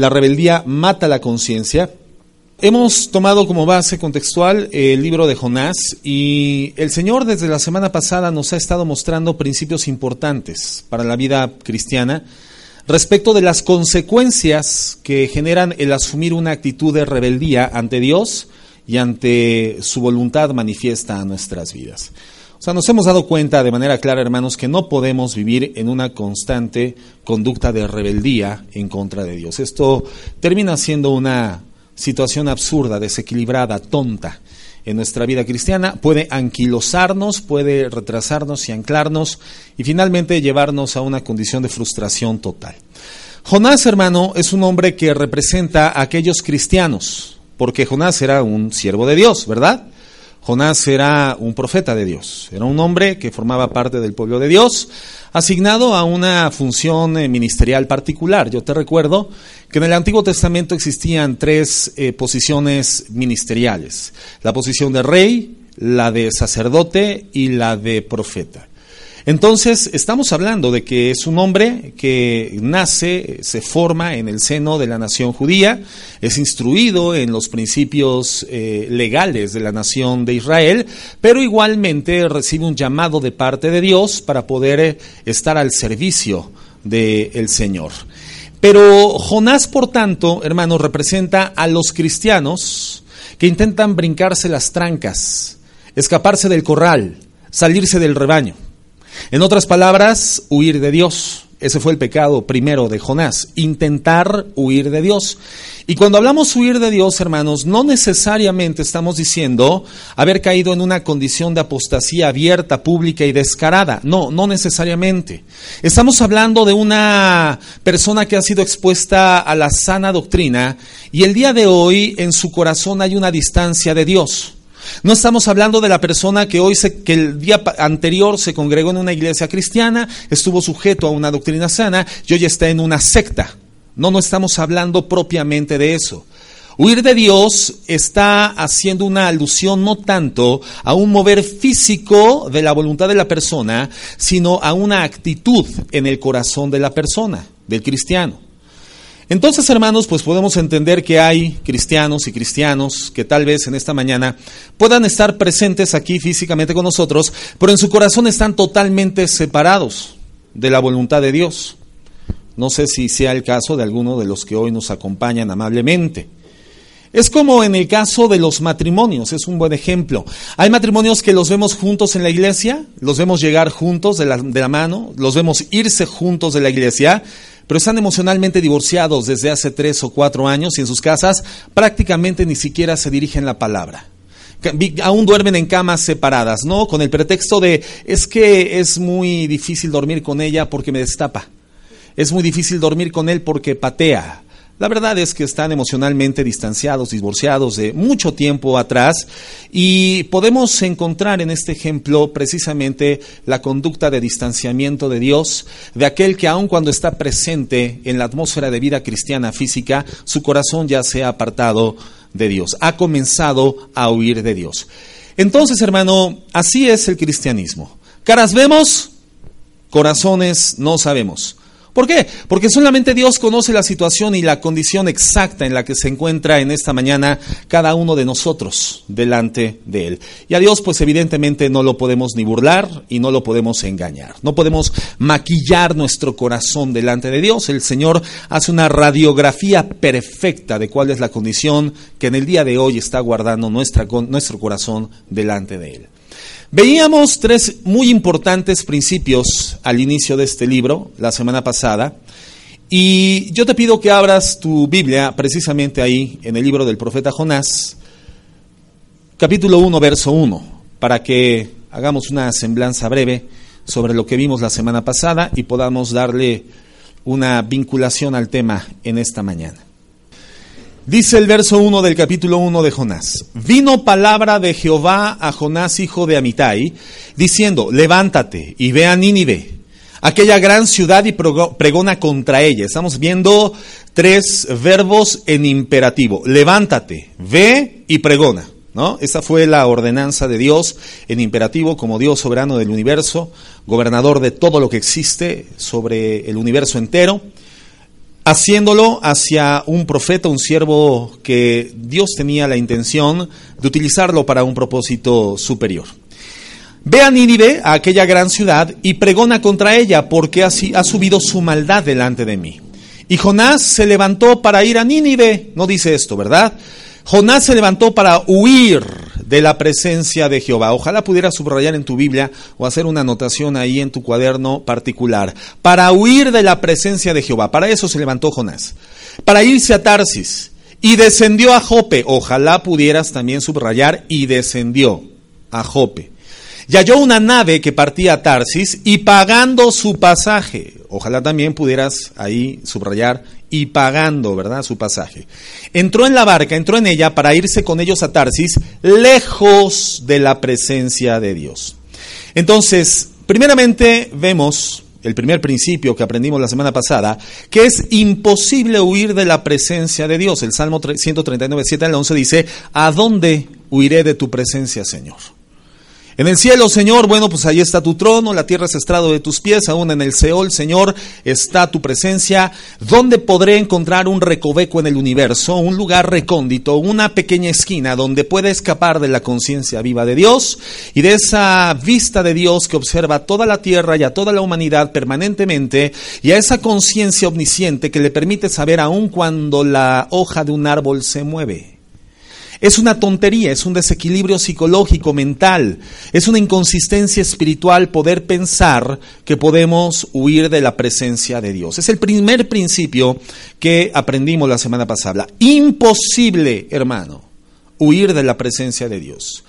La rebeldía mata la conciencia. Hemos tomado como base contextual el libro de Jonás y el Señor desde la semana pasada nos ha estado mostrando principios importantes para la vida cristiana respecto de las consecuencias que generan el asumir una actitud de rebeldía ante Dios y ante su voluntad manifiesta a nuestras vidas. O sea, nos hemos dado cuenta de manera clara, hermanos, que no podemos vivir en una constante conducta de rebeldía en contra de Dios. Esto termina siendo una situación absurda, desequilibrada, tonta en nuestra vida cristiana, puede anquilosarnos, puede retrasarnos y anclarnos y finalmente llevarnos a una condición de frustración total. Jonás, hermano, es un hombre que representa a aquellos cristianos, porque Jonás era un siervo de Dios, ¿verdad? Jonás era un profeta de Dios, era un hombre que formaba parte del pueblo de Dios, asignado a una función eh, ministerial particular. Yo te recuerdo que en el Antiguo Testamento existían tres eh, posiciones ministeriales, la posición de rey, la de sacerdote y la de profeta. Entonces, estamos hablando de que es un hombre que nace, se forma en el seno de la nación judía, es instruido en los principios eh, legales de la nación de Israel, pero igualmente recibe un llamado de parte de Dios para poder eh, estar al servicio del Señor. Pero Jonás, por tanto, hermanos, representa a los cristianos que intentan brincarse las trancas, escaparse del corral, salirse del rebaño. En otras palabras, huir de Dios. Ese fue el pecado primero de Jonás, intentar huir de Dios. Y cuando hablamos huir de Dios, hermanos, no necesariamente estamos diciendo haber caído en una condición de apostasía abierta, pública y descarada. No, no necesariamente. Estamos hablando de una persona que ha sido expuesta a la sana doctrina y el día de hoy en su corazón hay una distancia de Dios. No estamos hablando de la persona que hoy se, que el día anterior se congregó en una iglesia cristiana, estuvo sujeto a una doctrina sana y hoy está en una secta. No, no estamos hablando propiamente de eso. Huir de Dios está haciendo una alusión no tanto a un mover físico de la voluntad de la persona, sino a una actitud en el corazón de la persona, del cristiano. Entonces, hermanos, pues podemos entender que hay cristianos y cristianos que tal vez en esta mañana puedan estar presentes aquí físicamente con nosotros, pero en su corazón están totalmente separados de la voluntad de Dios. No sé si sea el caso de alguno de los que hoy nos acompañan amablemente. Es como en el caso de los matrimonios, es un buen ejemplo. Hay matrimonios que los vemos juntos en la iglesia, los vemos llegar juntos de la, de la mano, los vemos irse juntos de la iglesia, pero están emocionalmente divorciados desde hace tres o cuatro años y en sus casas prácticamente ni siquiera se dirigen la palabra. Aún duermen en camas separadas, ¿no? Con el pretexto de es que es muy difícil dormir con ella porque me destapa. Es muy difícil dormir con él porque patea. La verdad es que están emocionalmente distanciados, divorciados de mucho tiempo atrás y podemos encontrar en este ejemplo precisamente la conducta de distanciamiento de Dios, de aquel que aun cuando está presente en la atmósfera de vida cristiana física, su corazón ya se ha apartado de Dios, ha comenzado a huir de Dios. Entonces, hermano, así es el cristianismo. Caras vemos, corazones no sabemos. ¿Por qué? Porque solamente Dios conoce la situación y la condición exacta en la que se encuentra en esta mañana cada uno de nosotros delante de Él. Y a Dios pues evidentemente no lo podemos ni burlar y no lo podemos engañar. No podemos maquillar nuestro corazón delante de Dios. El Señor hace una radiografía perfecta de cuál es la condición que en el día de hoy está guardando nuestro corazón delante de Él. Veíamos tres muy importantes principios al inicio de este libro, la semana pasada, y yo te pido que abras tu Biblia precisamente ahí, en el libro del profeta Jonás, capítulo 1, verso 1, para que hagamos una semblanza breve sobre lo que vimos la semana pasada y podamos darle una vinculación al tema en esta mañana. Dice el verso 1 del capítulo 1 de Jonás. Vino palabra de Jehová a Jonás, hijo de Amitai, diciendo, levántate y ve a Nínive, aquella gran ciudad y pregona contra ella. Estamos viendo tres verbos en imperativo. Levántate, ve y pregona. ¿No? Esa fue la ordenanza de Dios en imperativo como Dios soberano del universo, gobernador de todo lo que existe sobre el universo entero haciéndolo hacia un profeta, un siervo que Dios tenía la intención de utilizarlo para un propósito superior. Ve a Nínive, a aquella gran ciudad, y pregona contra ella, porque así ha subido su maldad delante de mí. Y Jonás se levantó para ir a Nínive, no dice esto, ¿verdad? Jonás se levantó para huir de la presencia de Jehová. Ojalá pudieras subrayar en tu Biblia o hacer una anotación ahí en tu cuaderno particular. Para huir de la presencia de Jehová. Para eso se levantó Jonás. Para irse a Tarsis. Y descendió a Jope. Ojalá pudieras también subrayar y descendió a Jope. Y halló una nave que partía a Tarsis y pagando su pasaje, ojalá también pudieras ahí subrayar y pagando, ¿verdad?, su pasaje. Entró en la barca, entró en ella para irse con ellos a Tarsis, lejos de la presencia de Dios. Entonces, primeramente vemos el primer principio que aprendimos la semana pasada, que es imposible huir de la presencia de Dios. El Salmo 139, 7 al 11 dice, ¿a dónde huiré de tu presencia, Señor? En el cielo, Señor, bueno, pues ahí está tu trono, la tierra es estrado de tus pies, aún en el Seol, Señor, está tu presencia. ¿Dónde podré encontrar un recoveco en el universo, un lugar recóndito, una pequeña esquina donde pueda escapar de la conciencia viva de Dios y de esa vista de Dios que observa toda la tierra y a toda la humanidad permanentemente y a esa conciencia omnisciente que le permite saber aún cuando la hoja de un árbol se mueve? Es una tontería, es un desequilibrio psicológico, mental, es una inconsistencia espiritual poder pensar que podemos huir de la presencia de Dios. Es el primer principio que aprendimos la semana pasada. Imposible, hermano, huir de la presencia de Dios.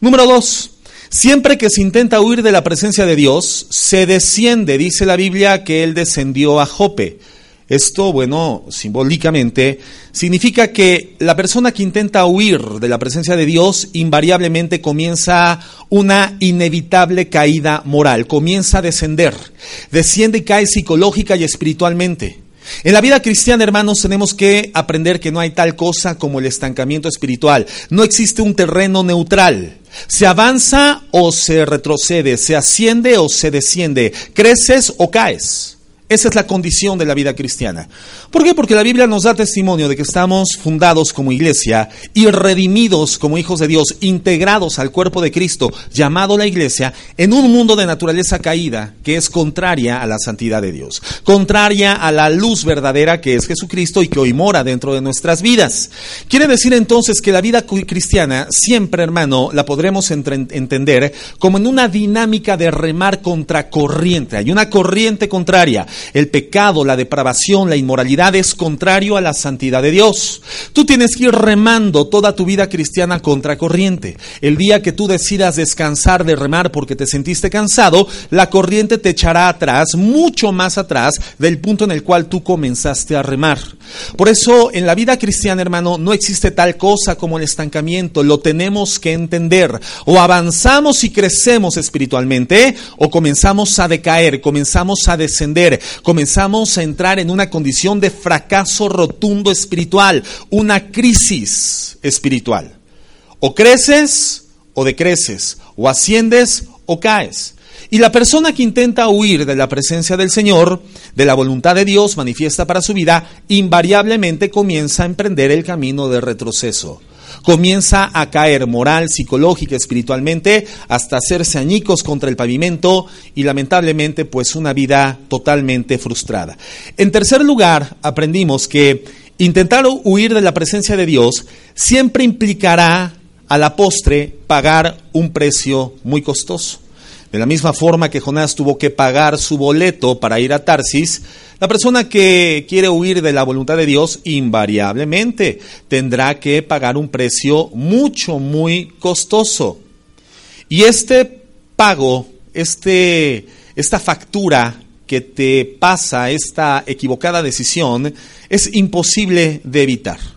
Número dos, Siempre que se intenta huir de la presencia de Dios, se desciende. Dice la Biblia que Él descendió a Jope. Esto, bueno, simbólicamente, significa que la persona que intenta huir de la presencia de Dios invariablemente comienza una inevitable caída moral, comienza a descender, desciende y cae psicológica y espiritualmente. En la vida cristiana, hermanos, tenemos que aprender que no hay tal cosa como el estancamiento espiritual. No existe un terreno neutral. Se avanza o se retrocede, se asciende o se desciende, creces o caes. Esa es la condición de la vida cristiana. ¿Por qué? Porque la Biblia nos da testimonio de que estamos fundados como iglesia y redimidos como hijos de Dios, integrados al cuerpo de Cristo, llamado la iglesia, en un mundo de naturaleza caída que es contraria a la santidad de Dios, contraria a la luz verdadera que es Jesucristo y que hoy mora dentro de nuestras vidas. Quiere decir entonces que la vida cristiana siempre, hermano, la podremos entender como en una dinámica de remar contra corriente. Hay una corriente contraria el pecado, la depravación, la inmoralidad es contrario a la santidad de Dios. Tú tienes que ir remando toda tu vida cristiana contra corriente. El día que tú decidas descansar de remar porque te sentiste cansado, la corriente te echará atrás, mucho más atrás del punto en el cual tú comenzaste a remar. Por eso en la vida cristiana, hermano, no existe tal cosa como el estancamiento, lo tenemos que entender. O avanzamos y crecemos espiritualmente, o comenzamos a decaer, comenzamos a descender, comenzamos a entrar en una condición de fracaso rotundo espiritual, una crisis espiritual. O creces o decreces, o asciendes o caes. Y la persona que intenta huir de la presencia del Señor, de la voluntad de Dios manifiesta para su vida, invariablemente comienza a emprender el camino de retroceso comienza a caer moral, psicológica, espiritualmente, hasta hacerse añicos contra el pavimento y lamentablemente pues una vida totalmente frustrada. En tercer lugar, aprendimos que intentar huir de la presencia de Dios siempre implicará a la postre pagar un precio muy costoso. De la misma forma que Jonás tuvo que pagar su boleto para ir a Tarsis, la persona que quiere huir de la voluntad de Dios invariablemente tendrá que pagar un precio mucho, muy costoso. Y este pago, este, esta factura que te pasa, esta equivocada decisión, es imposible de evitar.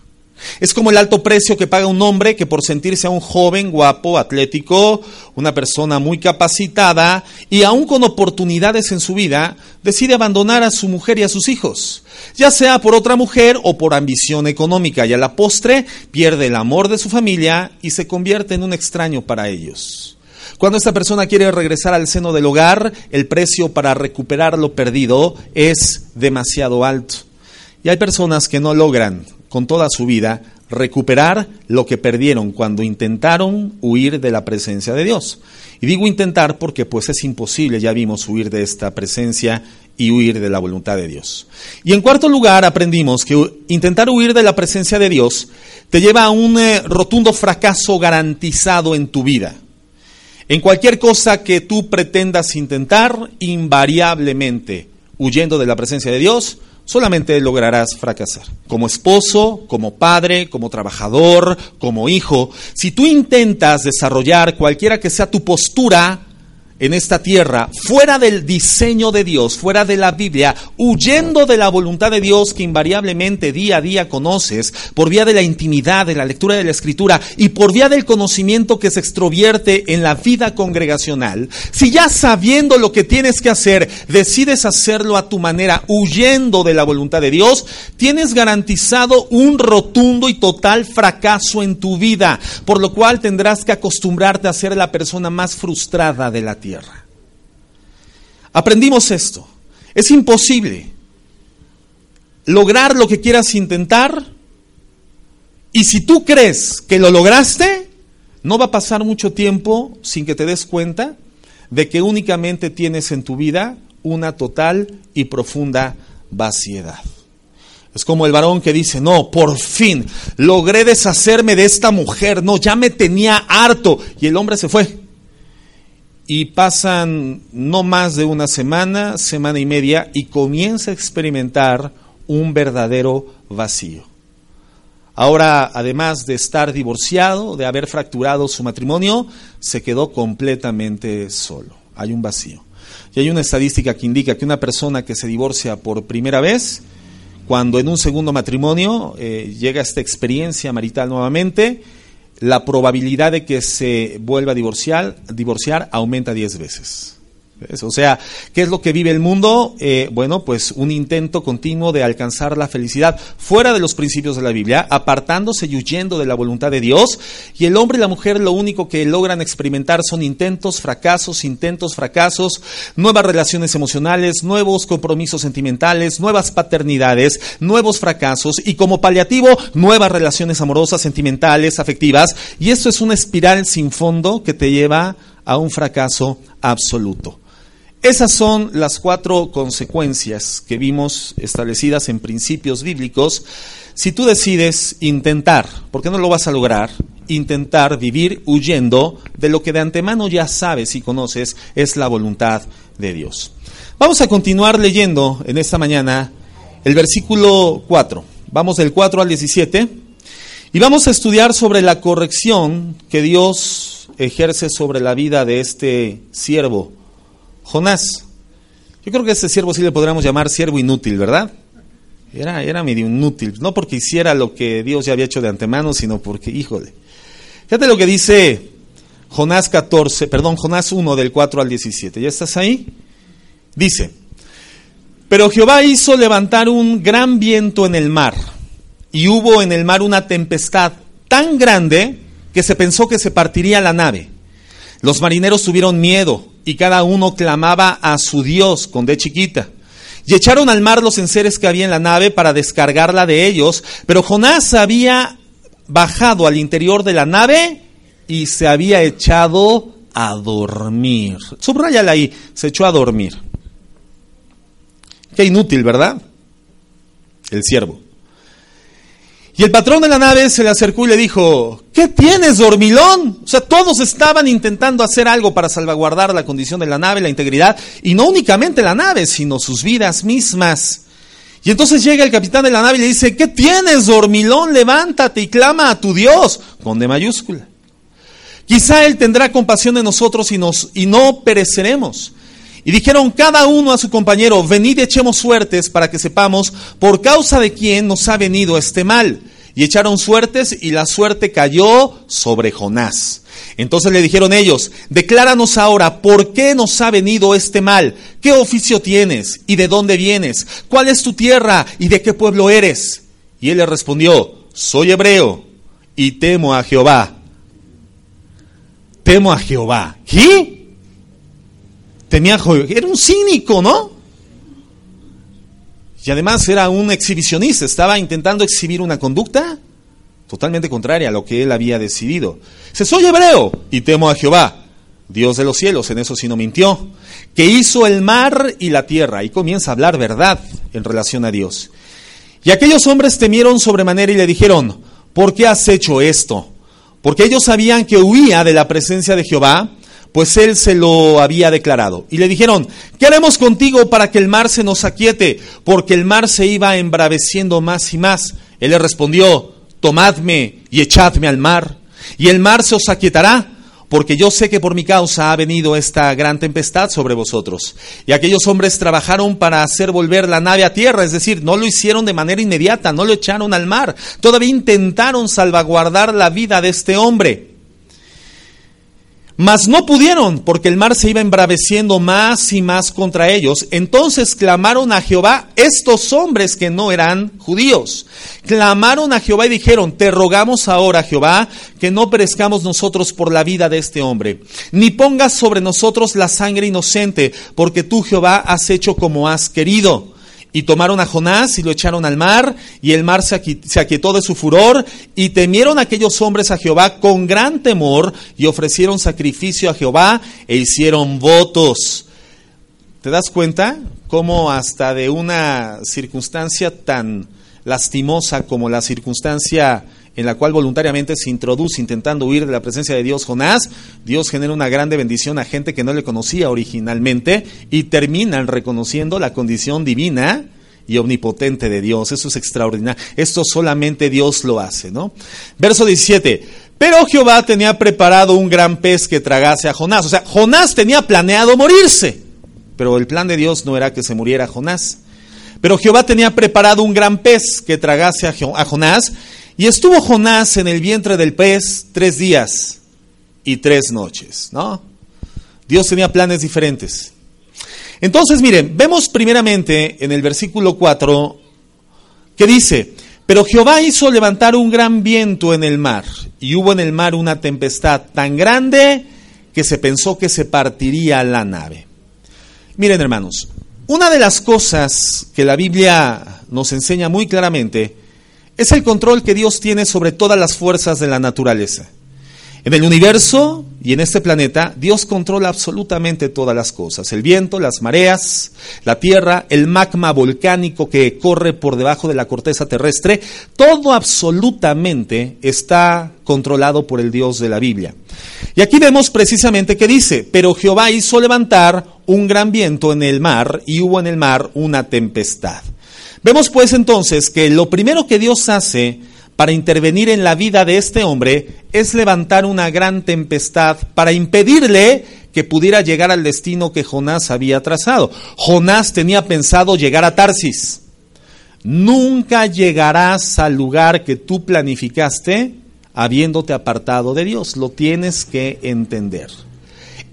Es como el alto precio que paga un hombre que por sentirse a un joven, guapo, atlético, una persona muy capacitada y aún con oportunidades en su vida, decide abandonar a su mujer y a sus hijos, ya sea por otra mujer o por ambición económica, y a la postre pierde el amor de su familia y se convierte en un extraño para ellos. Cuando esta persona quiere regresar al seno del hogar, el precio para recuperar lo perdido es demasiado alto. Y hay personas que no logran con toda su vida recuperar lo que perdieron cuando intentaron huir de la presencia de Dios. Y digo intentar porque pues es imposible, ya vimos, huir de esta presencia y huir de la voluntad de Dios. Y en cuarto lugar aprendimos que intentar huir de la presencia de Dios te lleva a un eh, rotundo fracaso garantizado en tu vida. En cualquier cosa que tú pretendas intentar, invariablemente, huyendo de la presencia de Dios, solamente lograrás fracasar. Como esposo, como padre, como trabajador, como hijo, si tú intentas desarrollar cualquiera que sea tu postura, en esta tierra, fuera del diseño de Dios, fuera de la Biblia, huyendo de la voluntad de Dios que invariablemente día a día conoces, por vía de la intimidad, de la lectura de la escritura y por vía del conocimiento que se extrovierte en la vida congregacional, si ya sabiendo lo que tienes que hacer, decides hacerlo a tu manera, huyendo de la voluntad de Dios, tienes garantizado un rotundo y total fracaso en tu vida, por lo cual tendrás que acostumbrarte a ser la persona más frustrada de la tierra. Aprendimos esto. Es imposible lograr lo que quieras intentar y si tú crees que lo lograste, no va a pasar mucho tiempo sin que te des cuenta de que únicamente tienes en tu vida una total y profunda vaciedad. Es como el varón que dice, no, por fin logré deshacerme de esta mujer, no, ya me tenía harto. Y el hombre se fue y pasan no más de una semana, semana y media, y comienza a experimentar un verdadero vacío. Ahora, además de estar divorciado, de haber fracturado su matrimonio, se quedó completamente solo. Hay un vacío. Y hay una estadística que indica que una persona que se divorcia por primera vez, cuando en un segundo matrimonio eh, llega esta experiencia marital nuevamente, la probabilidad de que se vuelva a divorciar, divorciar aumenta 10 veces. O sea, ¿qué es lo que vive el mundo? Eh, bueno, pues un intento continuo de alcanzar la felicidad fuera de los principios de la Biblia, apartándose y huyendo de la voluntad de Dios. Y el hombre y la mujer lo único que logran experimentar son intentos, fracasos, intentos, fracasos, nuevas relaciones emocionales, nuevos compromisos sentimentales, nuevas paternidades, nuevos fracasos y como paliativo, nuevas relaciones amorosas, sentimentales, afectivas. Y esto es una espiral sin fondo que te lleva a un fracaso absoluto. Esas son las cuatro consecuencias que vimos establecidas en principios bíblicos. Si tú decides intentar, porque no lo vas a lograr, intentar vivir huyendo de lo que de antemano ya sabes y conoces es la voluntad de Dios. Vamos a continuar leyendo en esta mañana el versículo 4. Vamos del 4 al 17 y vamos a estudiar sobre la corrección que Dios ejerce sobre la vida de este siervo Jonás. Yo creo que a este siervo sí le podríamos llamar siervo inútil, ¿verdad? Era, era medio inútil, no porque hiciera lo que Dios ya había hecho de antemano, sino porque, híjole. Fíjate lo que dice Jonás 14, perdón, Jonás 1 del 4 al 17. ¿Ya estás ahí? Dice, pero Jehová hizo levantar un gran viento en el mar, y hubo en el mar una tempestad tan grande que se pensó que se partiría la nave. Los marineros tuvieron miedo y cada uno clamaba a su Dios con de chiquita. Y echaron al mar los enseres que había en la nave para descargarla de ellos, pero Jonás había bajado al interior de la nave y se había echado a dormir. Subrayala ahí, se echó a dormir. Qué inútil, ¿verdad? El siervo. Y el patrón de la nave se le acercó y le dijo, ¿qué tienes, dormilón? O sea, todos estaban intentando hacer algo para salvaguardar la condición de la nave, la integridad, y no únicamente la nave, sino sus vidas mismas. Y entonces llega el capitán de la nave y le dice, ¿qué tienes, dormilón? Levántate y clama a tu Dios, con de mayúscula. Quizá Él tendrá compasión de nosotros y, nos, y no pereceremos. Y dijeron cada uno a su compañero, venid y echemos suertes para que sepamos por causa de quién nos ha venido este mal. y echaron suertes y la suerte cayó sobre Jonás. Entonces le dijeron ellos, decláranos ahora por qué nos ha venido este mal, qué oficio tienes y de dónde vienes, cuál es tu tierra y de qué pueblo eres. Y él le respondió, soy hebreo y temo a Jehová. Temo a Jehová. ¿Qué? Temía a Jehová. Era un cínico, ¿no? Y además era un exhibicionista, estaba intentando exhibir una conducta totalmente contraria a lo que él había decidido. Dice, soy hebreo y temo a Jehová, Dios de los cielos, en eso sí no mintió, que hizo el mar y la tierra. Y comienza a hablar verdad en relación a Dios. Y aquellos hombres temieron sobremanera y le dijeron, ¿por qué has hecho esto? Porque ellos sabían que huía de la presencia de Jehová, pues él se lo había declarado. Y le dijeron, ¿qué haremos contigo para que el mar se nos aquiete? Porque el mar se iba embraveciendo más y más. Él le respondió, tomadme y echadme al mar, y el mar se os aquietará porque yo sé que por mi causa ha venido esta gran tempestad sobre vosotros. Y aquellos hombres trabajaron para hacer volver la nave a tierra, es decir, no lo hicieron de manera inmediata, no lo echaron al mar, todavía intentaron salvaguardar la vida de este hombre. Mas no pudieron, porque el mar se iba embraveciendo más y más contra ellos. Entonces clamaron a Jehová estos hombres que no eran judíos. Clamaron a Jehová y dijeron, te rogamos ahora, Jehová, que no perezcamos nosotros por la vida de este hombre, ni pongas sobre nosotros la sangre inocente, porque tú, Jehová, has hecho como has querido. Y tomaron a Jonás y lo echaron al mar, y el mar se aquietó de su furor, y temieron aquellos hombres a Jehová con gran temor, y ofrecieron sacrificio a Jehová, e hicieron votos. ¿Te das cuenta cómo hasta de una circunstancia tan lastimosa como la circunstancia en la cual voluntariamente se introduce intentando huir de la presencia de Dios Jonás, Dios genera una grande bendición a gente que no le conocía originalmente y terminan reconociendo la condición divina y omnipotente de Dios. Eso es extraordinario. Esto solamente Dios lo hace, ¿no? Verso 17. Pero Jehová tenía preparado un gran pez que tragase a Jonás. O sea, Jonás tenía planeado morirse. Pero el plan de Dios no era que se muriera Jonás. Pero Jehová tenía preparado un gran pez que tragase a Jonás y estuvo Jonás en el vientre del pez tres días y tres noches, ¿no? Dios tenía planes diferentes. Entonces, miren, vemos primeramente en el versículo 4 que dice, pero Jehová hizo levantar un gran viento en el mar, y hubo en el mar una tempestad tan grande que se pensó que se partiría la nave. Miren, hermanos, una de las cosas que la Biblia nos enseña muy claramente es el control que Dios tiene sobre todas las fuerzas de la naturaleza. En el universo y en este planeta, Dios controla absolutamente todas las cosas. El viento, las mareas, la tierra, el magma volcánico que corre por debajo de la corteza terrestre, todo absolutamente está controlado por el Dios de la Biblia. Y aquí vemos precisamente que dice, pero Jehová hizo levantar un gran viento en el mar y hubo en el mar una tempestad. Vemos pues entonces que lo primero que Dios hace para intervenir en la vida de este hombre es levantar una gran tempestad para impedirle que pudiera llegar al destino que Jonás había trazado. Jonás tenía pensado llegar a Tarsis. Nunca llegarás al lugar que tú planificaste habiéndote apartado de Dios. Lo tienes que entender.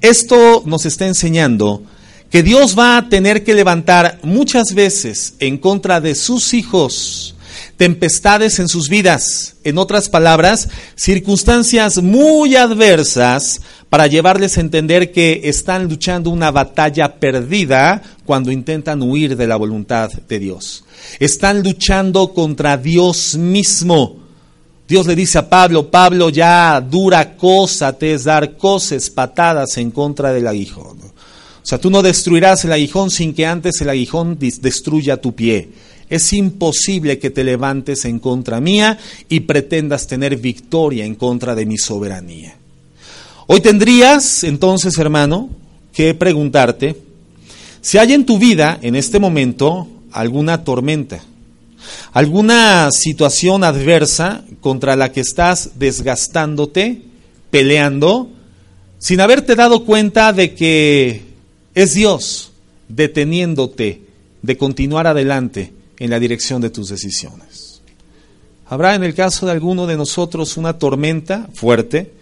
Esto nos está enseñando que Dios va a tener que levantar muchas veces en contra de sus hijos tempestades en sus vidas, en otras palabras, circunstancias muy adversas para llevarles a entender que están luchando una batalla perdida cuando intentan huir de la voluntad de Dios. Están luchando contra Dios mismo. Dios le dice a Pablo, Pablo, ya dura cosa te es dar coces, patadas en contra del aguijón. O sea, tú no destruirás el aguijón sin que antes el aguijón destruya tu pie. Es imposible que te levantes en contra mía y pretendas tener victoria en contra de mi soberanía. Hoy tendrías, entonces, hermano, que preguntarte si hay en tu vida, en este momento, alguna tormenta, alguna situación adversa contra la que estás desgastándote, peleando, sin haberte dado cuenta de que es Dios deteniéndote de continuar adelante en la dirección de tus decisiones. Habrá en el caso de alguno de nosotros una tormenta fuerte,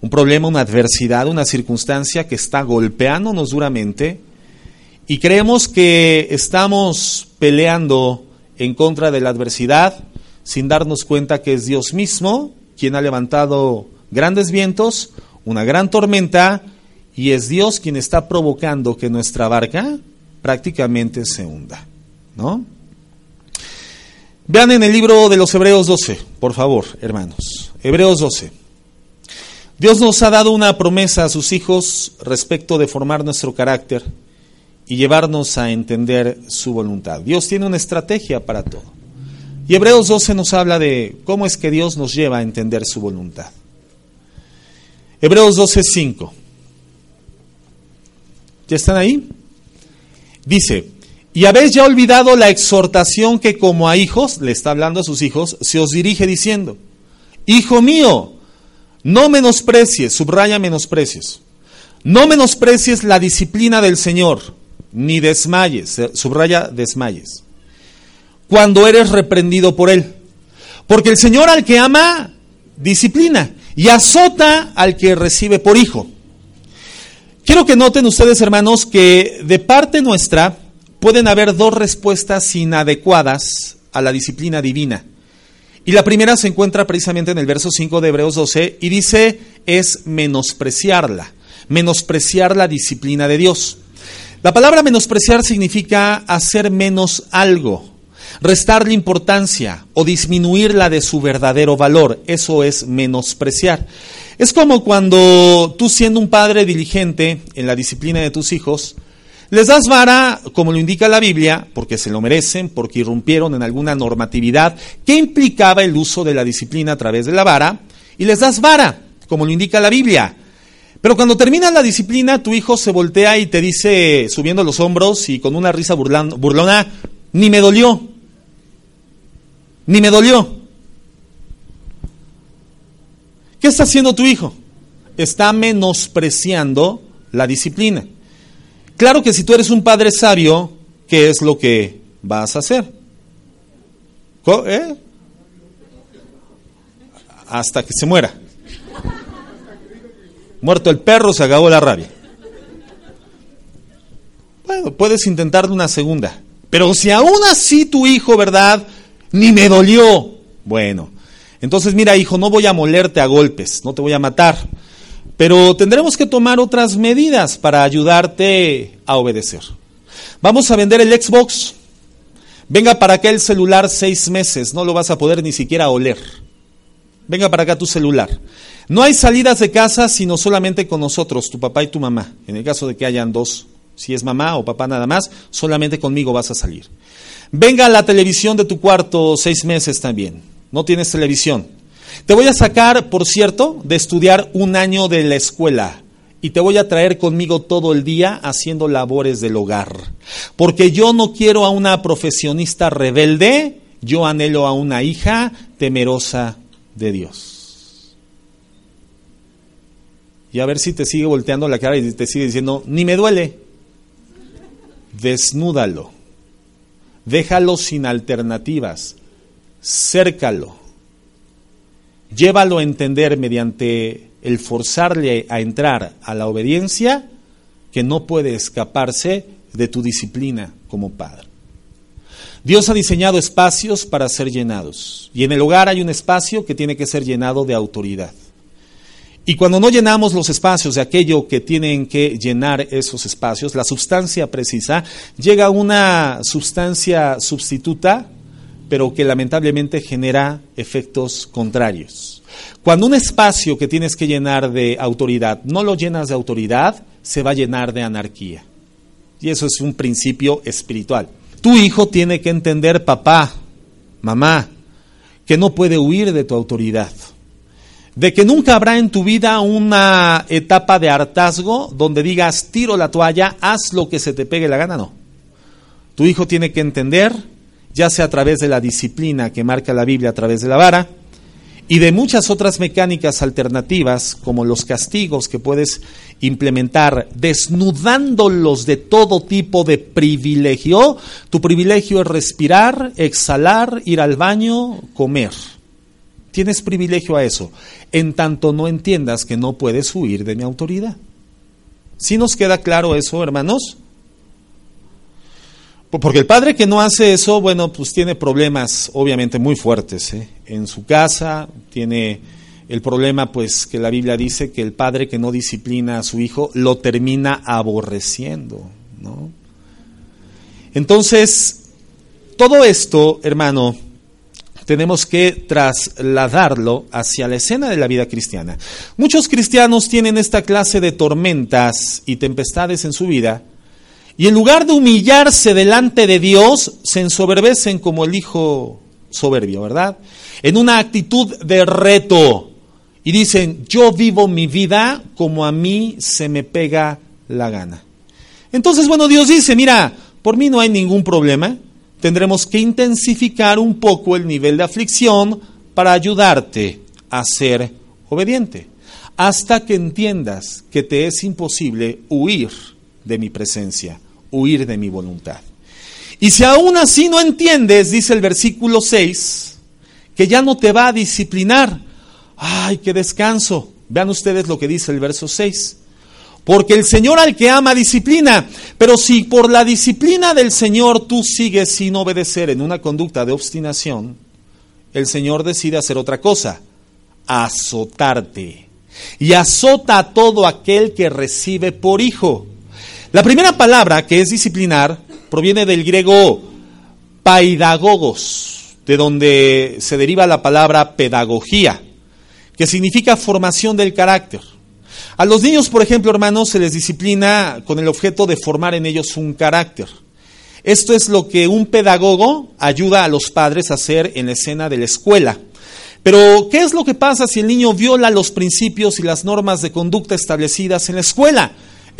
un problema, una adversidad, una circunstancia que está golpeándonos duramente y creemos que estamos peleando en contra de la adversidad sin darnos cuenta que es Dios mismo quien ha levantado grandes vientos, una gran tormenta y es Dios quien está provocando que nuestra barca prácticamente se hunda, ¿no? Vean en el libro de los Hebreos 12, por favor, hermanos. Hebreos 12. Dios nos ha dado una promesa a sus hijos respecto de formar nuestro carácter y llevarnos a entender su voluntad. Dios tiene una estrategia para todo. Y Hebreos 12 nos habla de cómo es que Dios nos lleva a entender su voluntad. Hebreos 12, 5. ¿Ya están ahí? Dice, y habéis ya olvidado la exhortación que como a hijos, le está hablando a sus hijos, se os dirige diciendo, Hijo mío, no menosprecies, subraya menosprecies, no menosprecies la disciplina del Señor, ni desmayes, subraya desmayes, cuando eres reprendido por Él. Porque el Señor al que ama, disciplina y azota al que recibe por hijo. Quiero que noten ustedes, hermanos, que de parte nuestra, pueden haber dos respuestas inadecuadas a la disciplina divina. Y la primera se encuentra precisamente en el verso 5 de Hebreos 12 y dice es menospreciarla, menospreciar la disciplina de Dios. La palabra menospreciar significa hacer menos algo, restarle importancia o disminuirla de su verdadero valor. Eso es menospreciar. Es como cuando tú siendo un padre diligente en la disciplina de tus hijos, les das vara, como lo indica la Biblia, porque se lo merecen, porque irrumpieron en alguna normatividad que implicaba el uso de la disciplina a través de la vara, y les das vara, como lo indica la Biblia. Pero cuando termina la disciplina, tu hijo se voltea y te dice, subiendo los hombros y con una risa burlona, ni me dolió, ni me dolió. ¿Qué está haciendo tu hijo? Está menospreciando la disciplina. Claro que si tú eres un padre sabio, ¿qué es lo que vas a hacer? ¿Eh? Hasta que se muera. Muerto el perro, se acabó la rabia. Bueno, puedes intentar una segunda. Pero si aún así tu hijo, ¿verdad? Ni me dolió. Bueno, entonces mira, hijo, no voy a molerte a golpes, no te voy a matar. Pero tendremos que tomar otras medidas para ayudarte a obedecer. Vamos a vender el Xbox. Venga para acá el celular seis meses, no lo vas a poder ni siquiera oler. Venga para acá tu celular. No hay salidas de casa sino solamente con nosotros, tu papá y tu mamá. En el caso de que hayan dos, si es mamá o papá nada más, solamente conmigo vas a salir. Venga a la televisión de tu cuarto seis meses también. No tienes televisión. Te voy a sacar, por cierto, de estudiar un año de la escuela y te voy a traer conmigo todo el día haciendo labores del hogar. Porque yo no quiero a una profesionista rebelde, yo anhelo a una hija temerosa de Dios. Y a ver si te sigue volteando la cara y te sigue diciendo, ni me duele. Desnúdalo. Déjalo sin alternativas. Cércalo llévalo a entender mediante el forzarle a entrar a la obediencia que no puede escaparse de tu disciplina como padre. Dios ha diseñado espacios para ser llenados y en el hogar hay un espacio que tiene que ser llenado de autoridad. Y cuando no llenamos los espacios de aquello que tienen que llenar esos espacios, la sustancia precisa, llega una sustancia sustituta pero que lamentablemente genera efectos contrarios. Cuando un espacio que tienes que llenar de autoridad no lo llenas de autoridad, se va a llenar de anarquía. Y eso es un principio espiritual. Tu hijo tiene que entender, papá, mamá, que no puede huir de tu autoridad. De que nunca habrá en tu vida una etapa de hartazgo donde digas, tiro la toalla, haz lo que se te pegue la gana, no. Tu hijo tiene que entender ya sea a través de la disciplina que marca la Biblia a través de la vara, y de muchas otras mecánicas alternativas, como los castigos que puedes implementar, desnudándolos de todo tipo de privilegio. Tu privilegio es respirar, exhalar, ir al baño, comer. Tienes privilegio a eso, en tanto no entiendas que no puedes huir de mi autoridad. ¿Sí nos queda claro eso, hermanos? Porque el padre que no hace eso, bueno, pues tiene problemas obviamente muy fuertes ¿eh? en su casa, tiene el problema pues que la Biblia dice que el padre que no disciplina a su hijo lo termina aborreciendo, ¿no? Entonces, todo esto, hermano, tenemos que trasladarlo hacia la escena de la vida cristiana. Muchos cristianos tienen esta clase de tormentas y tempestades en su vida y en lugar de humillarse delante de Dios, se ensoberbecen como el hijo soberbio, ¿verdad? En una actitud de reto. Y dicen, yo vivo mi vida como a mí se me pega la gana. Entonces, bueno, Dios dice, mira, por mí no hay ningún problema. Tendremos que intensificar un poco el nivel de aflicción para ayudarte a ser obediente. Hasta que entiendas que te es imposible huir de mi presencia huir de mi voluntad. Y si aún así no entiendes, dice el versículo 6, que ya no te va a disciplinar. ¡Ay, qué descanso! Vean ustedes lo que dice el verso 6. Porque el Señor al que ama disciplina, pero si por la disciplina del Señor tú sigues sin obedecer en una conducta de obstinación, el Señor decide hacer otra cosa, azotarte. Y azota a todo aquel que recibe por hijo. La primera palabra, que es disciplinar, proviene del griego paidagogos, de donde se deriva la palabra pedagogía, que significa formación del carácter. A los niños, por ejemplo, hermanos, se les disciplina con el objeto de formar en ellos un carácter. Esto es lo que un pedagogo ayuda a los padres a hacer en la escena de la escuela. Pero, ¿qué es lo que pasa si el niño viola los principios y las normas de conducta establecidas en la escuela?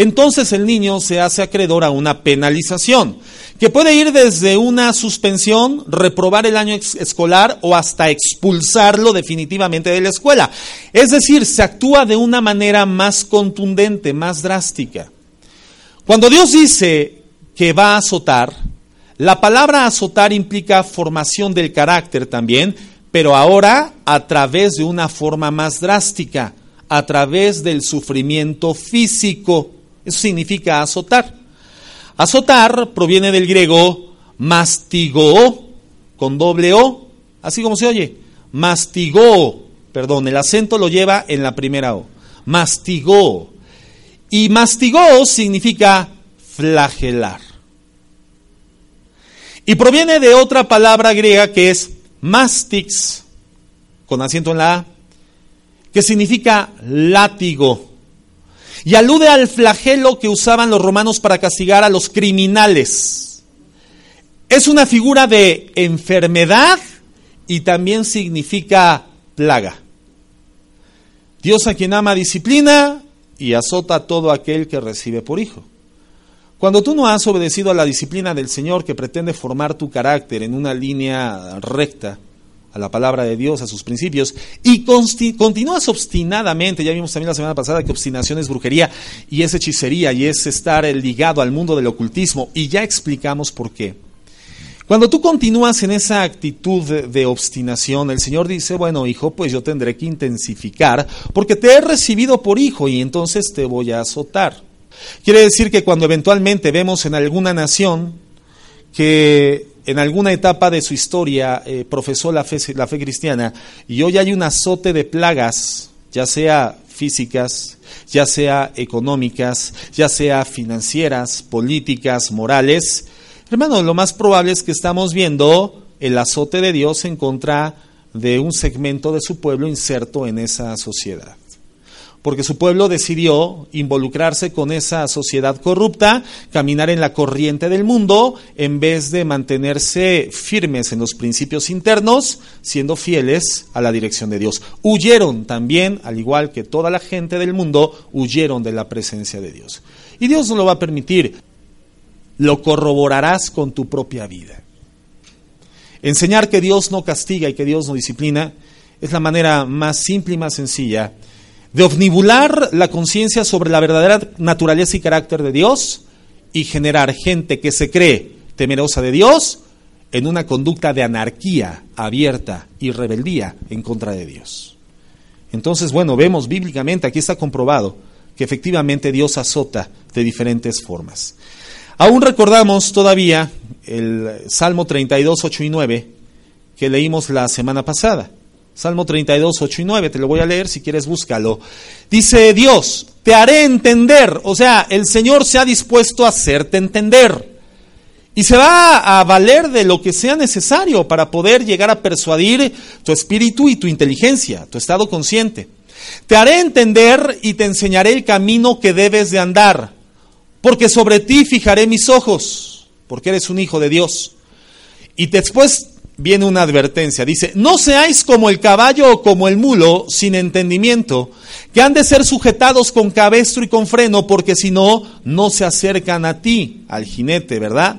Entonces el niño se hace acreedor a una penalización, que puede ir desde una suspensión, reprobar el año escolar o hasta expulsarlo definitivamente de la escuela. Es decir, se actúa de una manera más contundente, más drástica. Cuando Dios dice que va a azotar, la palabra azotar implica formación del carácter también, pero ahora a través de una forma más drástica, a través del sufrimiento físico. Eso significa azotar. Azotar proviene del griego mastigó, con doble O, así como se oye. Mastigó, perdón, el acento lo lleva en la primera O. Mastigó. Y mastigó significa flagelar. Y proviene de otra palabra griega que es mastix, con acento en la A, que significa látigo y alude al flagelo que usaban los romanos para castigar a los criminales. Es una figura de enfermedad y también significa plaga. Dios a quien ama disciplina y azota a todo aquel que recibe por hijo. Cuando tú no has obedecido a la disciplina del Señor que pretende formar tu carácter en una línea recta, a la palabra de Dios, a sus principios, y continúas obstinadamente, ya vimos también la semana pasada que obstinación es brujería y es hechicería y es estar ligado al mundo del ocultismo, y ya explicamos por qué. Cuando tú continúas en esa actitud de, obstinación, el Señor dice, bueno, hijo, pues yo tendré que intensificar, porque te he recibido por hijo y entonces te voy a azotar. Quiere decir que cuando eventualmente vemos en alguna nación que en alguna etapa de su historia eh, profesó la fe, la fe cristiana y hoy hay un azote de plagas, ya sea físicas, ya sea económicas, ya sea financieras, políticas, morales, hermano, lo más probable es que estamos viendo el azote de Dios en contra de un segmento de su pueblo inserto en esa sociedad porque su pueblo decidió involucrarse con esa sociedad corrupta, caminar en la corriente del mundo, en vez de mantenerse firmes en los principios internos, siendo fieles a la dirección de Dios. Huyeron también, al igual que toda la gente del mundo, huyeron de la presencia de Dios. Y Dios no lo va a permitir, lo corroborarás con tu propia vida. Enseñar que Dios no castiga y que Dios no disciplina es la manera más simple y más sencilla de omnibular la conciencia sobre la verdadera naturaleza y carácter de Dios y generar gente que se cree temerosa de Dios en una conducta de anarquía abierta y rebeldía en contra de Dios. Entonces, bueno, vemos bíblicamente, aquí está comprobado, que efectivamente Dios azota de diferentes formas. Aún recordamos todavía el Salmo 32, 8 y 9 que leímos la semana pasada. Salmo 32, 8 y 9, te lo voy a leer, si quieres búscalo. Dice Dios, te haré entender, o sea, el Señor se ha dispuesto a hacerte entender. Y se va a valer de lo que sea necesario para poder llegar a persuadir tu espíritu y tu inteligencia, tu estado consciente. Te haré entender y te enseñaré el camino que debes de andar, porque sobre ti fijaré mis ojos, porque eres un hijo de Dios. Y después viene una advertencia. Dice, no seáis como el caballo o como el mulo sin entendimiento, que han de ser sujetados con cabestro y con freno, porque si no, no se acercan a ti, al jinete, ¿verdad?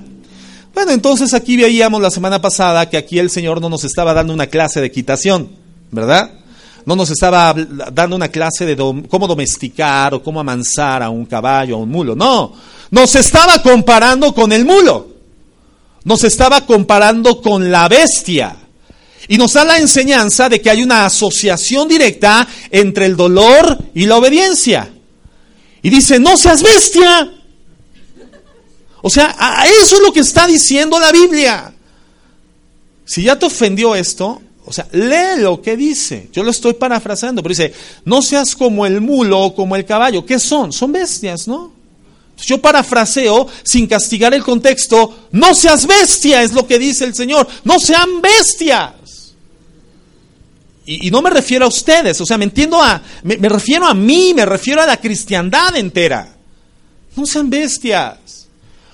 Bueno, entonces aquí veíamos la semana pasada que aquí el Señor no nos estaba dando una clase de equitación, ¿verdad? No nos estaba dando una clase de cómo domesticar o cómo amansar a un caballo, a un mulo. No, nos estaba comparando con el mulo nos estaba comparando con la bestia. Y nos da la enseñanza de que hay una asociación directa entre el dolor y la obediencia. Y dice, no seas bestia. O sea, a eso es lo que está diciendo la Biblia. Si ya te ofendió esto, o sea, lee lo que dice. Yo lo estoy parafraseando, pero dice, no seas como el mulo o como el caballo. ¿Qué son? Son bestias, ¿no? Yo parafraseo sin castigar el contexto, no seas bestia, es lo que dice el Señor, no sean bestias. Y, no me refiero a ustedes, o sea, me entiendo a, me, refiero a mí, me refiero a la cristiandad entera. No sean bestias.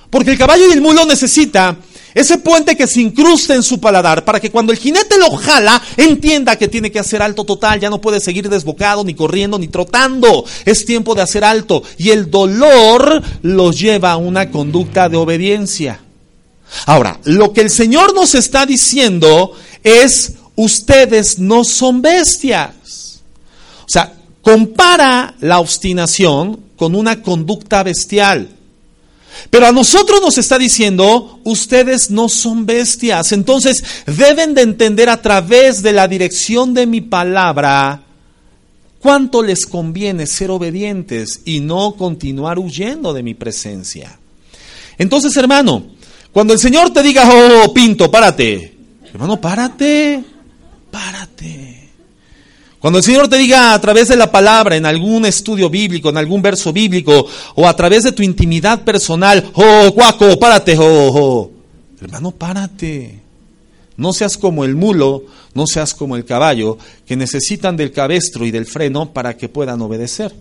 Porque el caballo y el mulo necesita ese puente que se incrusta en su paladar para que cuando el jinete lo jala, entienda que tiene que hacer alto total, ya no puede seguir desbocado, ni corriendo, ni trotando. Es tiempo de hacer alto. Y el dolor los lleva a una conducta de obediencia. Ahora, lo que el Señor nos está diciendo es, ustedes no son bestias. O sea, compara la obstinación con una conducta bestial. Pero a nosotros nos está diciendo, ustedes no son bestias. Entonces deben de entender a través de la dirección de mi palabra cuánto les conviene ser obedientes y no continuar huyendo de mi presencia. Entonces, hermano, cuando el Señor te diga, oh, Pinto, párate. Hermano, párate, párate. Cuando el Señor te diga a través de la palabra, en algún estudio bíblico, en algún verso bíblico, o a través de tu intimidad personal, oh, cuaco, párate, oh, oh. Hermano, párate. No seas como el mulo, no seas como el caballo, que necesitan del cabestro y del freno para que puedan obedecer.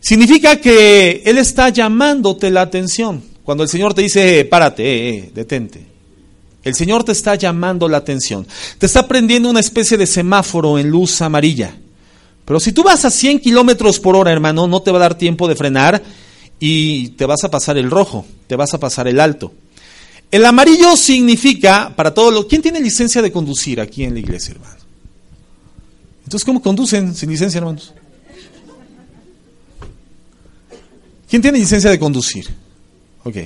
Significa que Él está llamándote la atención. Cuando el Señor te dice, párate, eh, eh, detente. El Señor te está llamando la atención. Te está prendiendo una especie de semáforo en luz amarilla. Pero si tú vas a 100 kilómetros por hora, hermano, no te va a dar tiempo de frenar y te vas a pasar el rojo, te vas a pasar el alto. El amarillo significa para todo lo. ¿Quién tiene licencia de conducir aquí en la iglesia, hermano? Entonces, ¿cómo conducen sin licencia, hermanos? ¿Quién tiene licencia de conducir? Ok.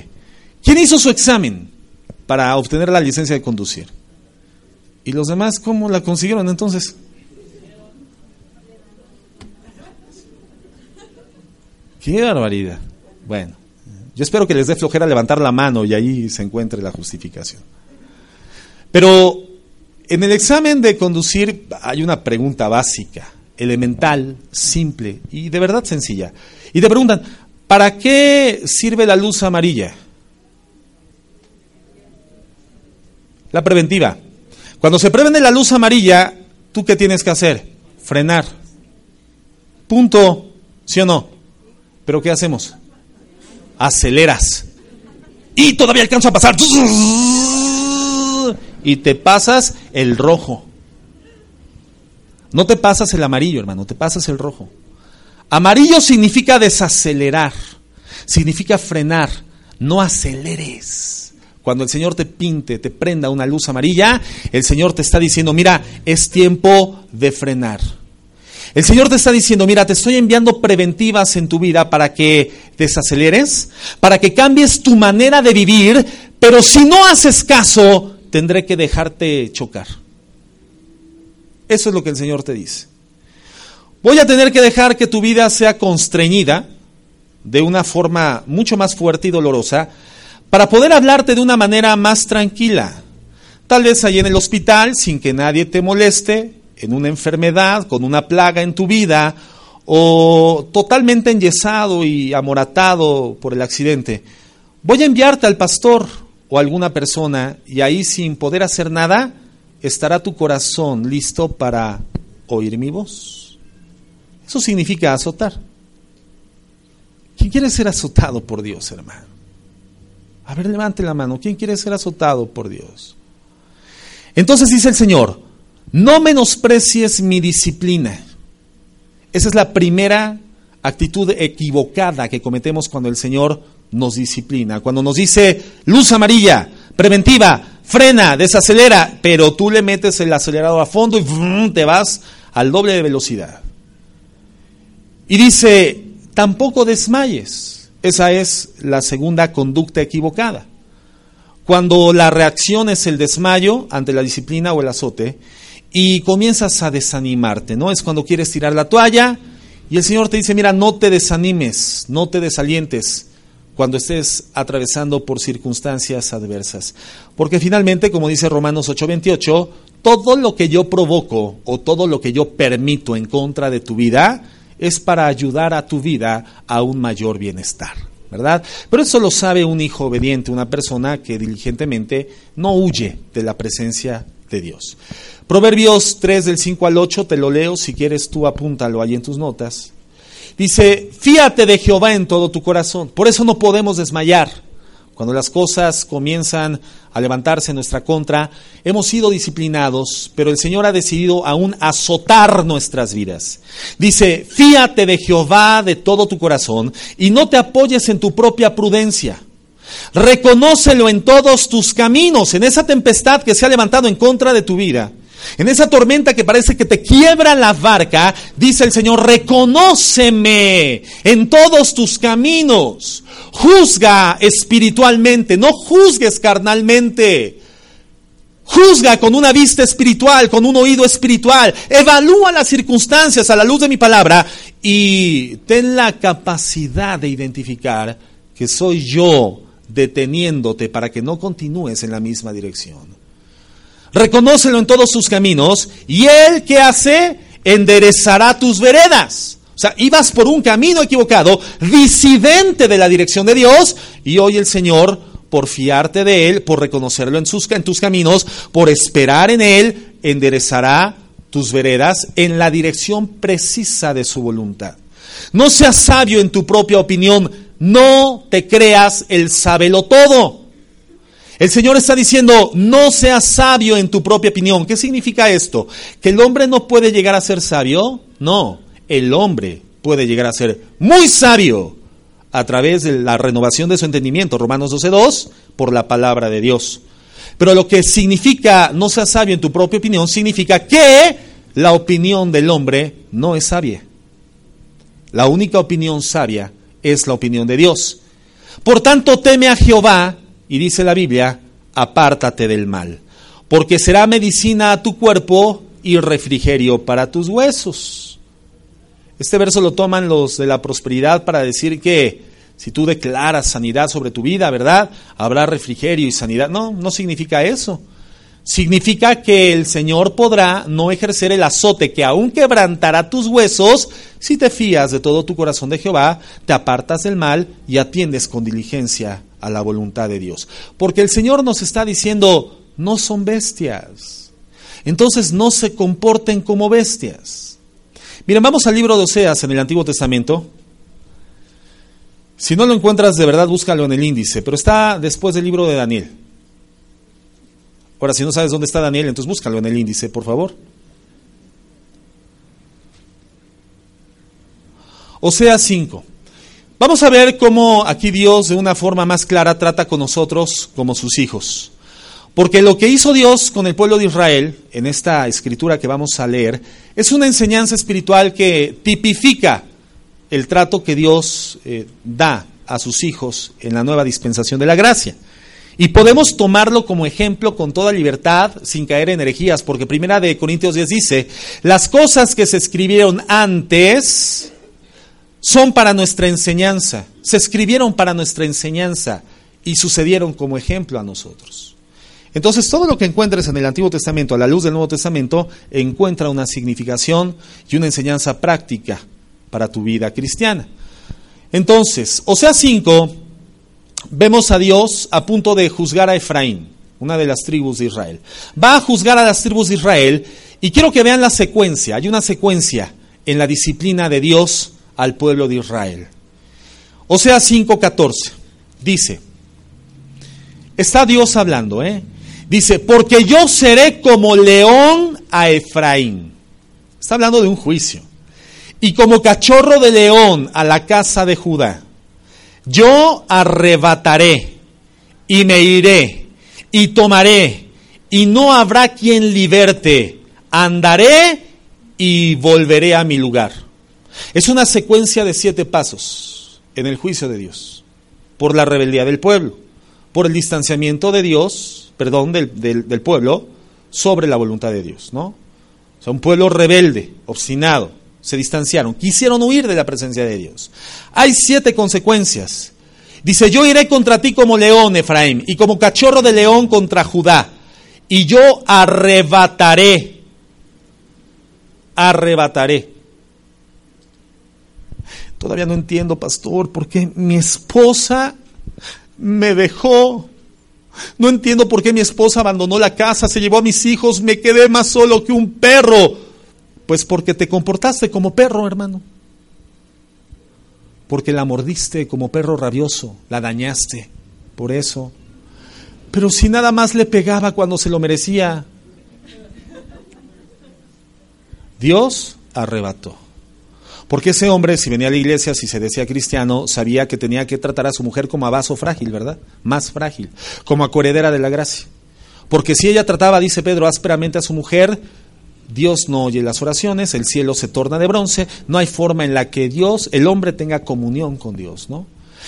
¿Quién hizo su examen? Para obtener la licencia de conducir. ¿Y los demás cómo la consiguieron entonces? Qué barbaridad. Bueno, yo espero que les dé flojera levantar la mano y ahí se encuentre la justificación. Pero en el examen de conducir hay una pregunta básica, elemental, simple y de verdad sencilla. Y te preguntan, ¿para qué sirve la luz amarilla? La preventiva. Cuando se prevene la luz amarilla, ¿tú qué tienes que hacer? Frenar. Punto. ¿Sí o no? Pero ¿qué hacemos? Aceleras. Y todavía alcanzo a pasar. Y te pasas el rojo. No te pasas el amarillo, hermano, te pasas el rojo. Amarillo significa desacelerar, significa frenar. No aceleres. Cuando el Señor te pinte, te prenda una luz amarilla, el Señor te está diciendo, mira, es tiempo de frenar. El Señor te está diciendo, mira, te estoy enviando preventivas en tu vida para que desaceleres, para que cambies tu manera de vivir, pero si no haces caso, tendré que dejarte chocar. Eso es lo que el Señor te dice. Voy a tener que dejar que tu vida sea constreñida de una forma mucho más fuerte y dolorosa para poder hablarte de una manera más tranquila. Tal vez ahí en el hospital, sin que nadie te moleste, en una enfermedad, con una plaga en tu vida, o totalmente enyesado y amoratado por el accidente. Voy a enviarte al pastor o a alguna persona y ahí sin poder hacer nada, estará tu corazón listo para oír mi voz. Eso significa azotar. ¿Quién quiere ser azotado por Dios, hermano? A ver, levante la mano. ¿Quién quiere ser azotado por Dios? Entonces dice el Señor, no menosprecies mi disciplina. Esa es la primera actitud equivocada que cometemos cuando el Señor nos disciplina. Cuando nos dice luz amarilla, preventiva, frena, desacelera, pero tú le metes el acelerador a fondo y te vas al doble de velocidad. Y dice, tampoco desmayes. Esa es la segunda conducta equivocada. Cuando la reacción es el desmayo ante la disciplina o el azote y comienzas a desanimarte, ¿no? Es cuando quieres tirar la toalla y el Señor te dice, mira, no te desanimes, no te desalientes cuando estés atravesando por circunstancias adversas. Porque finalmente, como dice Romanos 8:28, todo lo que yo provoco o todo lo que yo permito en contra de tu vida, es para ayudar a tu vida a un mayor bienestar, ¿verdad? Pero eso lo sabe un hijo obediente, una persona que diligentemente no huye de la presencia de Dios. Proverbios 3 del 5 al 8, te lo leo, si quieres tú apúntalo ahí en tus notas. Dice, fíate de Jehová en todo tu corazón, por eso no podemos desmayar cuando las cosas comienzan a levantarse en nuestra contra, hemos sido disciplinados, pero el Señor ha decidido aún azotar nuestras vidas. Dice, fíate de Jehová de todo tu corazón y no te apoyes en tu propia prudencia. Reconócelo en todos tus caminos, en esa tempestad que se ha levantado en contra de tu vida. En esa tormenta que parece que te quiebra la barca, dice el Señor, reconóceme en todos tus caminos. Juzga espiritualmente, no juzgues carnalmente. Juzga con una vista espiritual, con un oído espiritual. Evalúa las circunstancias a la luz de mi palabra y ten la capacidad de identificar que soy yo deteniéndote para que no continúes en la misma dirección. Reconócelo en todos sus caminos y él que hace enderezará tus veredas. O sea, ibas por un camino equivocado, disidente de la dirección de Dios, y hoy el Señor, por fiarte de Él, por reconocerlo en, sus, en tus caminos, por esperar en Él, enderezará tus veredas en la dirección precisa de su voluntad. No seas sabio en tu propia opinión, no te creas el sábelo todo. El Señor está diciendo, no seas sabio en tu propia opinión. ¿Qué significa esto? ¿Que el hombre no puede llegar a ser sabio? No el hombre puede llegar a ser muy sabio a través de la renovación de su entendimiento, Romanos 12.2, por la palabra de Dios. Pero lo que significa no sea sabio en tu propia opinión, significa que la opinión del hombre no es sabia. La única opinión sabia es la opinión de Dios. Por tanto, teme a Jehová, y dice la Biblia, apártate del mal, porque será medicina a tu cuerpo y refrigerio para tus huesos. Este verso lo toman los de la prosperidad para decir que si tú declaras sanidad sobre tu vida, ¿verdad? Habrá refrigerio y sanidad. No, no significa eso. Significa que el Señor podrá no ejercer el azote que aún quebrantará tus huesos si te fías de todo tu corazón de Jehová, te apartas del mal y atiendes con diligencia a la voluntad de Dios. Porque el Señor nos está diciendo, no son bestias. Entonces no se comporten como bestias. Miren, vamos al libro de Oseas en el Antiguo Testamento. Si no lo encuentras de verdad, búscalo en el índice, pero está después del libro de Daniel. Ahora, si no sabes dónde está Daniel, entonces búscalo en el índice, por favor. Oseas 5. Vamos a ver cómo aquí Dios de una forma más clara trata con nosotros como sus hijos. Porque lo que hizo Dios con el pueblo de Israel, en esta escritura que vamos a leer, es una enseñanza espiritual que tipifica el trato que Dios eh, da a sus hijos en la nueva dispensación de la gracia. Y podemos tomarlo como ejemplo con toda libertad, sin caer en herejías, porque primera de Corintios 10 dice, las cosas que se escribieron antes son para nuestra enseñanza, se escribieron para nuestra enseñanza y sucedieron como ejemplo a nosotros. Entonces, todo lo que encuentres en el Antiguo Testamento, a la luz del Nuevo Testamento, encuentra una significación y una enseñanza práctica para tu vida cristiana. Entonces, o sea 5, vemos a Dios a punto de juzgar a Efraín, una de las tribus de Israel. Va a juzgar a las tribus de Israel y quiero que vean la secuencia. Hay una secuencia en la disciplina de Dios al pueblo de Israel. O sea 5.14, dice, está Dios hablando, ¿eh? Dice, porque yo seré como león a Efraín. Está hablando de un juicio. Y como cachorro de león a la casa de Judá. Yo arrebataré y me iré y tomaré y no habrá quien liberte. Andaré y volveré a mi lugar. Es una secuencia de siete pasos en el juicio de Dios. Por la rebeldía del pueblo, por el distanciamiento de Dios, perdón, del, del, pueblo sobre la voluntad de Dios, ¿no? O sea, un pueblo rebelde, obstinado, se distanciaron, quisieron huir de la presencia de Dios. Hay siete consecuencias. Dice, yo iré contra ti como león, Efraín, y como cachorro de león contra Judá, y yo arrebataré, arrebataré. Todavía no entiendo, pastor, por qué mi esposa me dejó. No entiendo por qué mi esposa abandonó la casa, se llevó a mis hijos, me quedé más solo que un perro. Pues porque te comportaste como perro, hermano. Porque la mordiste como perro rabioso, la dañaste. Por eso. Pero si nada más le pegaba cuando se lo merecía. Dios arrebató. Porque ese hombre, si venía a la iglesia, si se decía cristiano, sabía que tenía que tratar a su mujer como a vaso frágil, ¿verdad? Más frágil, como a coheredera de la gracia. Porque si ella trataba, dice Pedro, ásperamente a su mujer, Dios no oye las oraciones, el cielo se torna de bronce, no hay forma en la que Dios, el hombre tenga comunión con Dios, ¿no?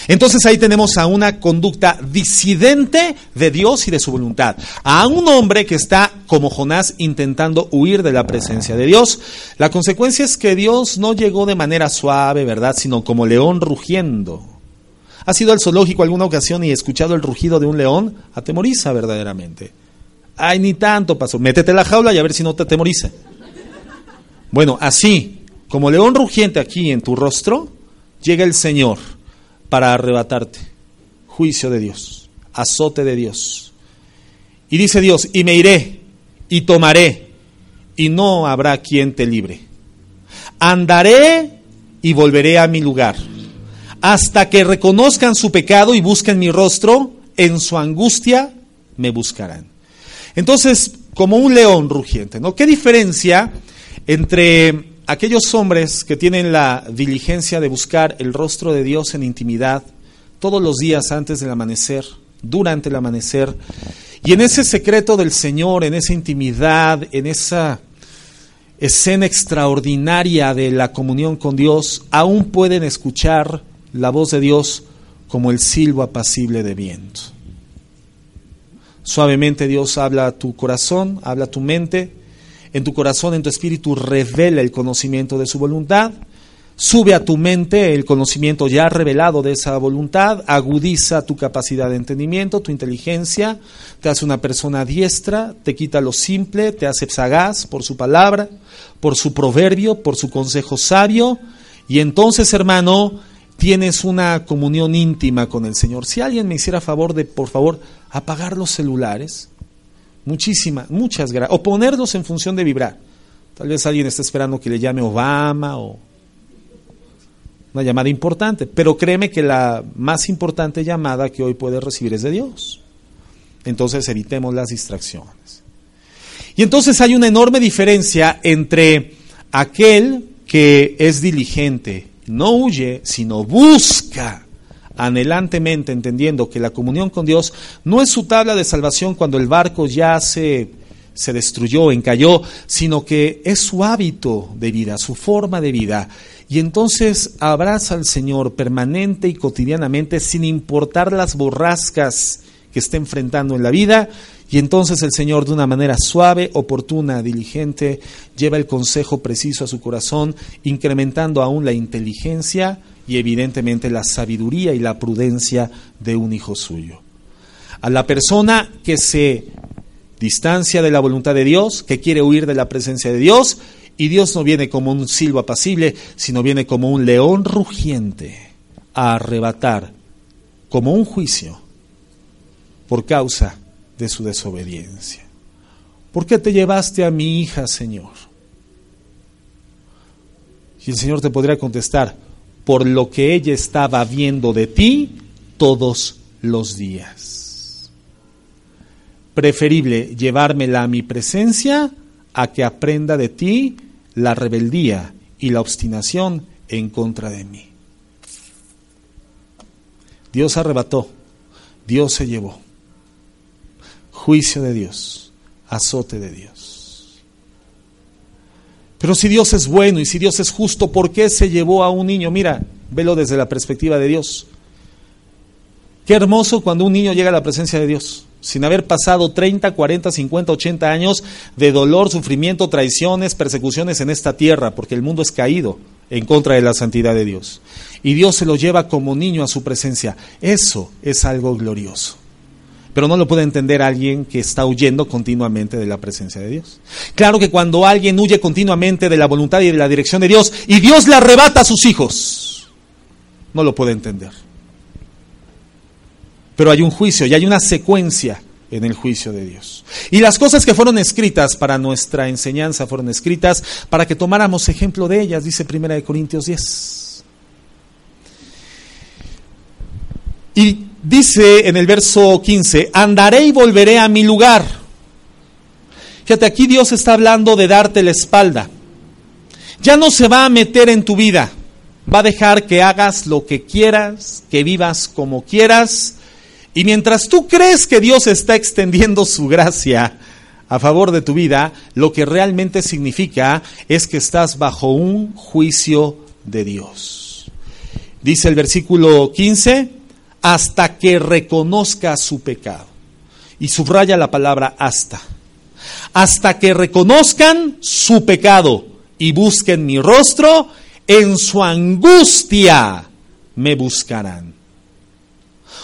Entonces ahí tenemos a una conducta disidente de Dios y de su voluntad. A un hombre que está como Jonás intentando huir de la presencia de Dios. La consecuencia es que Dios no llegó de manera suave, ¿verdad? Sino como león rugiendo. ¿Has ido al zoológico alguna ocasión y escuchado el rugido de un león? Atemoriza verdaderamente. Ay, ni tanto pasó. Métete la jaula y a ver si no te atemoriza. Bueno, así, como león rugiente aquí en tu rostro, llega el Señor para arrebatarte. Juicio de Dios, azote de Dios. Y dice Dios, y me iré y tomaré, y no habrá quien te libre. Andaré y volveré a mi lugar, hasta que reconozcan su pecado y busquen mi rostro, en su angustia me buscarán. Entonces, como un león rugiente, ¿no? ¿Qué diferencia entre aquellos hombres que tienen la diligencia de buscar el rostro de Dios en intimidad todos los días antes del amanecer, durante el amanecer, y en ese secreto del Señor, en esa intimidad, en esa escena extraordinaria de la comunión con Dios, aún pueden escuchar la voz de Dios como el silbo apacible de viento. Suavemente Dios habla a tu corazón, habla a tu mente, en tu corazón, en tu espíritu, revela el conocimiento de su voluntad. Sube a tu mente el conocimiento ya revelado de esa voluntad, agudiza tu capacidad de entendimiento, tu inteligencia, te hace una persona diestra, te quita lo simple, te hace sagaz por su palabra, por su proverbio, por su consejo sabio, y entonces, hermano, tienes una comunión íntima con el Señor. Si alguien me hiciera favor de, por favor, apagar los celulares, Muchísimas, muchas gracias. O ponerlos en función de vibrar. Tal vez alguien está esperando que le llame Obama o una llamada importante, pero créeme que la más importante llamada que hoy puedes recibir es de Dios. Entonces evitemos las distracciones. Y entonces hay una enorme diferencia entre aquel que es diligente, no huye, sino busca anhelantemente, entendiendo que la comunión con Dios no es su tabla de salvación cuando el barco ya se, se destruyó, encalló, sino que es su hábito de vida, su forma de vida. Y entonces abraza al Señor permanente y cotidianamente sin importar las borrascas que esté enfrentando en la vida y entonces el Señor de una manera suave, oportuna, diligente, lleva el consejo preciso a su corazón, incrementando aún la inteligencia y evidentemente la sabiduría y la prudencia de un hijo suyo. A la persona que se distancia de la voluntad de Dios, que quiere huir de la presencia de Dios, y Dios no viene como un silbo apacible, sino viene como un león rugiente a arrebatar, como un juicio, por causa de su desobediencia. ¿Por qué te llevaste a mi hija, Señor? Y el Señor te podría contestar, por lo que ella estaba viendo de ti todos los días. Preferible llevármela a mi presencia a que aprenda de ti la rebeldía y la obstinación en contra de mí. Dios arrebató, Dios se llevó. Juicio de Dios, azote de Dios. Pero si Dios es bueno y si Dios es justo, ¿por qué se llevó a un niño? Mira, velo desde la perspectiva de Dios. Qué hermoso cuando un niño llega a la presencia de Dios, sin haber pasado 30, 40, 50, 80 años de dolor, sufrimiento, traiciones, persecuciones en esta tierra, porque el mundo es caído en contra de la santidad de Dios. Y Dios se lo lleva como niño a su presencia. Eso es algo glorioso. Pero no lo puede entender alguien que está huyendo continuamente de la presencia de Dios. Claro que cuando alguien huye continuamente de la voluntad y de la dirección de Dios y Dios le arrebata a sus hijos, no lo puede entender. Pero hay un juicio y hay una secuencia en el juicio de Dios. Y las cosas que fueron escritas para nuestra enseñanza fueron escritas para que tomáramos ejemplo de ellas, dice 1 Corintios 10. Y dice en el verso 15, andaré y volveré a mi lugar. Fíjate, aquí Dios está hablando de darte la espalda. Ya no se va a meter en tu vida. Va a dejar que hagas lo que quieras, que vivas como quieras. Y mientras tú crees que Dios está extendiendo su gracia a favor de tu vida, lo que realmente significa es que estás bajo un juicio de Dios. Dice el versículo 15, hasta que reconozca su pecado. Y subraya la palabra hasta. Hasta que reconozcan su pecado y busquen mi rostro, en su angustia me buscarán.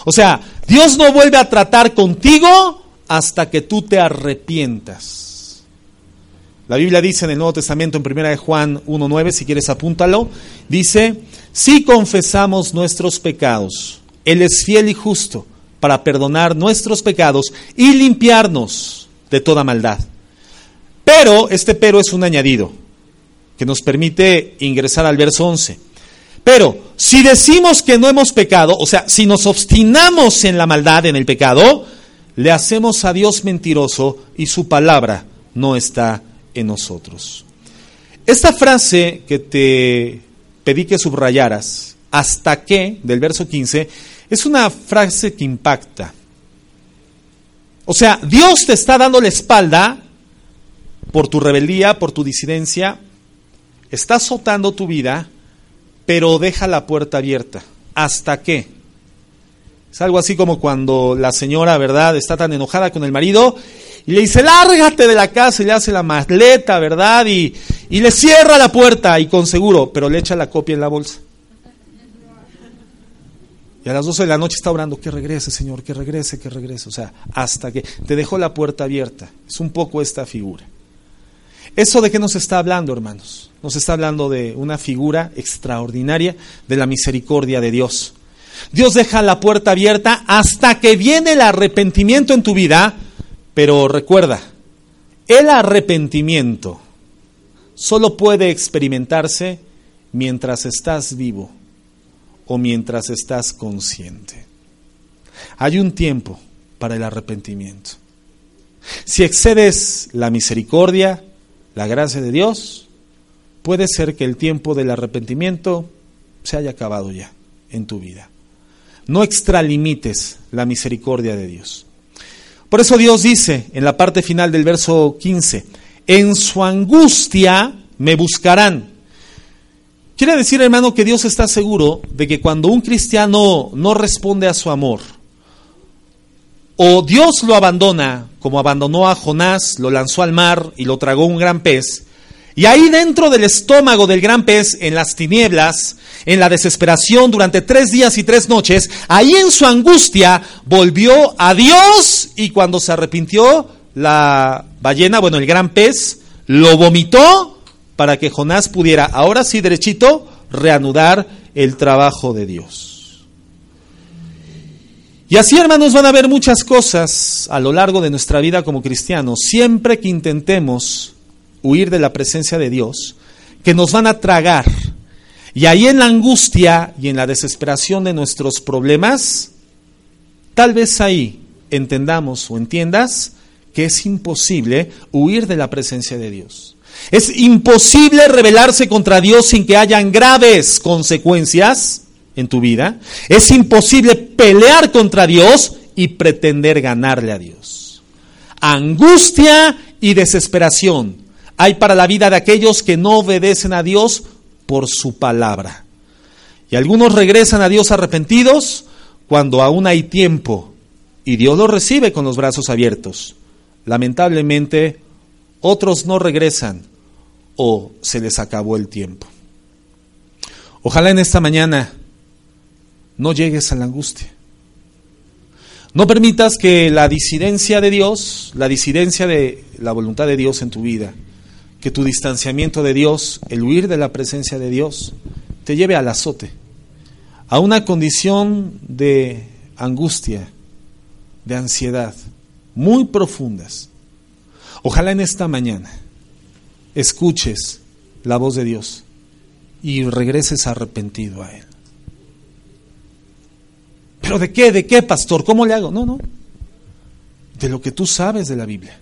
O sea, Dios no vuelve a tratar contigo hasta que tú te arrepientas. La Biblia dice en el Nuevo Testamento, en 1 de Juan 1.9, si quieres apúntalo, dice, si confesamos nuestros pecados, él es fiel y justo para perdonar nuestros pecados y limpiarnos de toda maldad. Pero este pero es un añadido que nos permite ingresar al verso 11. Pero si decimos que no hemos pecado, o sea, si nos obstinamos en la maldad, en el pecado, le hacemos a Dios mentiroso y su palabra no está en nosotros. Esta frase que te pedí que subrayaras, hasta que, del verso 15, es una frase que impacta. O sea, Dios te está dando la espalda por tu rebeldía, por tu disidencia, está azotando tu vida, pero deja la puerta abierta. ¿Hasta qué? Es algo así como cuando la señora, ¿verdad?, está tan enojada con el marido y le dice, lárgate de la casa y le hace la maleta, ¿verdad? Y, y le cierra la puerta y con seguro, pero le echa la copia en la bolsa. Y a las 12 de la noche está orando, que regrese, Señor, que regrese, que regrese. O sea, hasta que te dejó la puerta abierta. Es un poco esta figura. ¿Eso de qué nos está hablando, hermanos? Nos está hablando de una figura extraordinaria de la misericordia de Dios. Dios deja la puerta abierta hasta que viene el arrepentimiento en tu vida, pero recuerda, el arrepentimiento solo puede experimentarse mientras estás vivo o mientras estás consciente. Hay un tiempo para el arrepentimiento. Si excedes la misericordia, la gracia de Dios, puede ser que el tiempo del arrepentimiento se haya acabado ya en tu vida. No extralimites la misericordia de Dios. Por eso Dios dice en la parte final del verso 15, en su angustia me buscarán Quiere decir, hermano, que Dios está seguro de que cuando un cristiano no responde a su amor, o Dios lo abandona, como abandonó a Jonás, lo lanzó al mar y lo tragó un gran pez, y ahí dentro del estómago del gran pez, en las tinieblas, en la desesperación durante tres días y tres noches, ahí en su angustia volvió a Dios y cuando se arrepintió, la ballena, bueno, el gran pez, lo vomitó para que Jonás pudiera, ahora sí derechito, reanudar el trabajo de Dios. Y así, hermanos, van a haber muchas cosas a lo largo de nuestra vida como cristianos, siempre que intentemos huir de la presencia de Dios, que nos van a tragar. Y ahí en la angustia y en la desesperación de nuestros problemas, tal vez ahí entendamos o entiendas que es imposible huir de la presencia de Dios. Es imposible rebelarse contra Dios sin que hayan graves consecuencias en tu vida. Es imposible pelear contra Dios y pretender ganarle a Dios. Angustia y desesperación hay para la vida de aquellos que no obedecen a Dios por su palabra. Y algunos regresan a Dios arrepentidos cuando aún hay tiempo y Dios los recibe con los brazos abiertos. Lamentablemente, otros no regresan o se les acabó el tiempo. Ojalá en esta mañana no llegues a la angustia. No permitas que la disidencia de Dios, la disidencia de la voluntad de Dios en tu vida, que tu distanciamiento de Dios, el huir de la presencia de Dios, te lleve al azote, a una condición de angustia, de ansiedad, muy profundas. Ojalá en esta mañana escuches la voz de Dios y regreses arrepentido a Él. ¿Pero de qué? ¿De qué, pastor? ¿Cómo le hago? No, no. De lo que tú sabes de la Biblia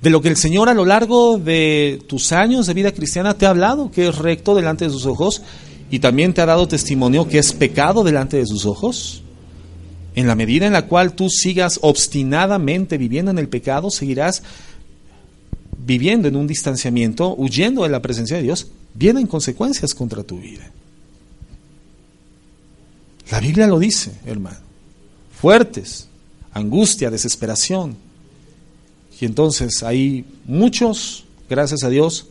de lo que el Señor a lo largo de tus años de vida cristiana te ha hablado, que es recto delante de sus ojos, y también te ha dado testimonio que es pecado delante de sus ojos. En la medida en la cual tú sigas obstinadamente viviendo en el pecado, seguirás viviendo en un distanciamiento, huyendo de la presencia de Dios, vienen consecuencias contra tu vida. La Biblia lo dice, hermano. Fuertes, angustia, desesperación, y entonces ahí muchos, gracias a Dios,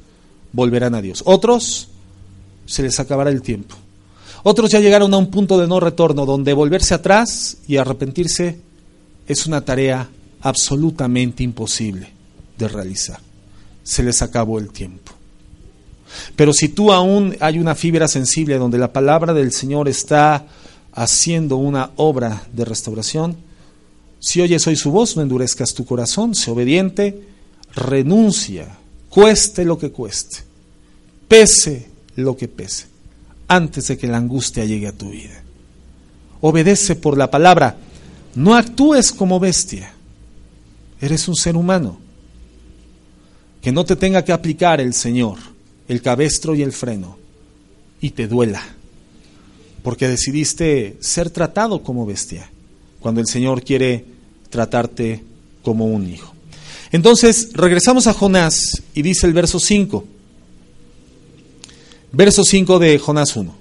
volverán a Dios. Otros se les acabará el tiempo. Otros ya llegaron a un punto de no retorno donde volverse atrás y arrepentirse es una tarea absolutamente imposible de realizar. Se les acabó el tiempo. Pero si tú aún hay una fibra sensible donde la palabra del Señor está haciendo una obra de restauración, si oyes hoy su voz, no endurezcas tu corazón, sé obediente, renuncia, cueste lo que cueste, pese lo que pese, antes de que la angustia llegue a tu vida. Obedece por la palabra, no actúes como bestia, eres un ser humano, que no te tenga que aplicar el Señor, el cabestro y el freno, y te duela, porque decidiste ser tratado como bestia, cuando el Señor quiere tratarte como un hijo. Entonces, regresamos a Jonás y dice el verso 5. Verso 5 de Jonás 1.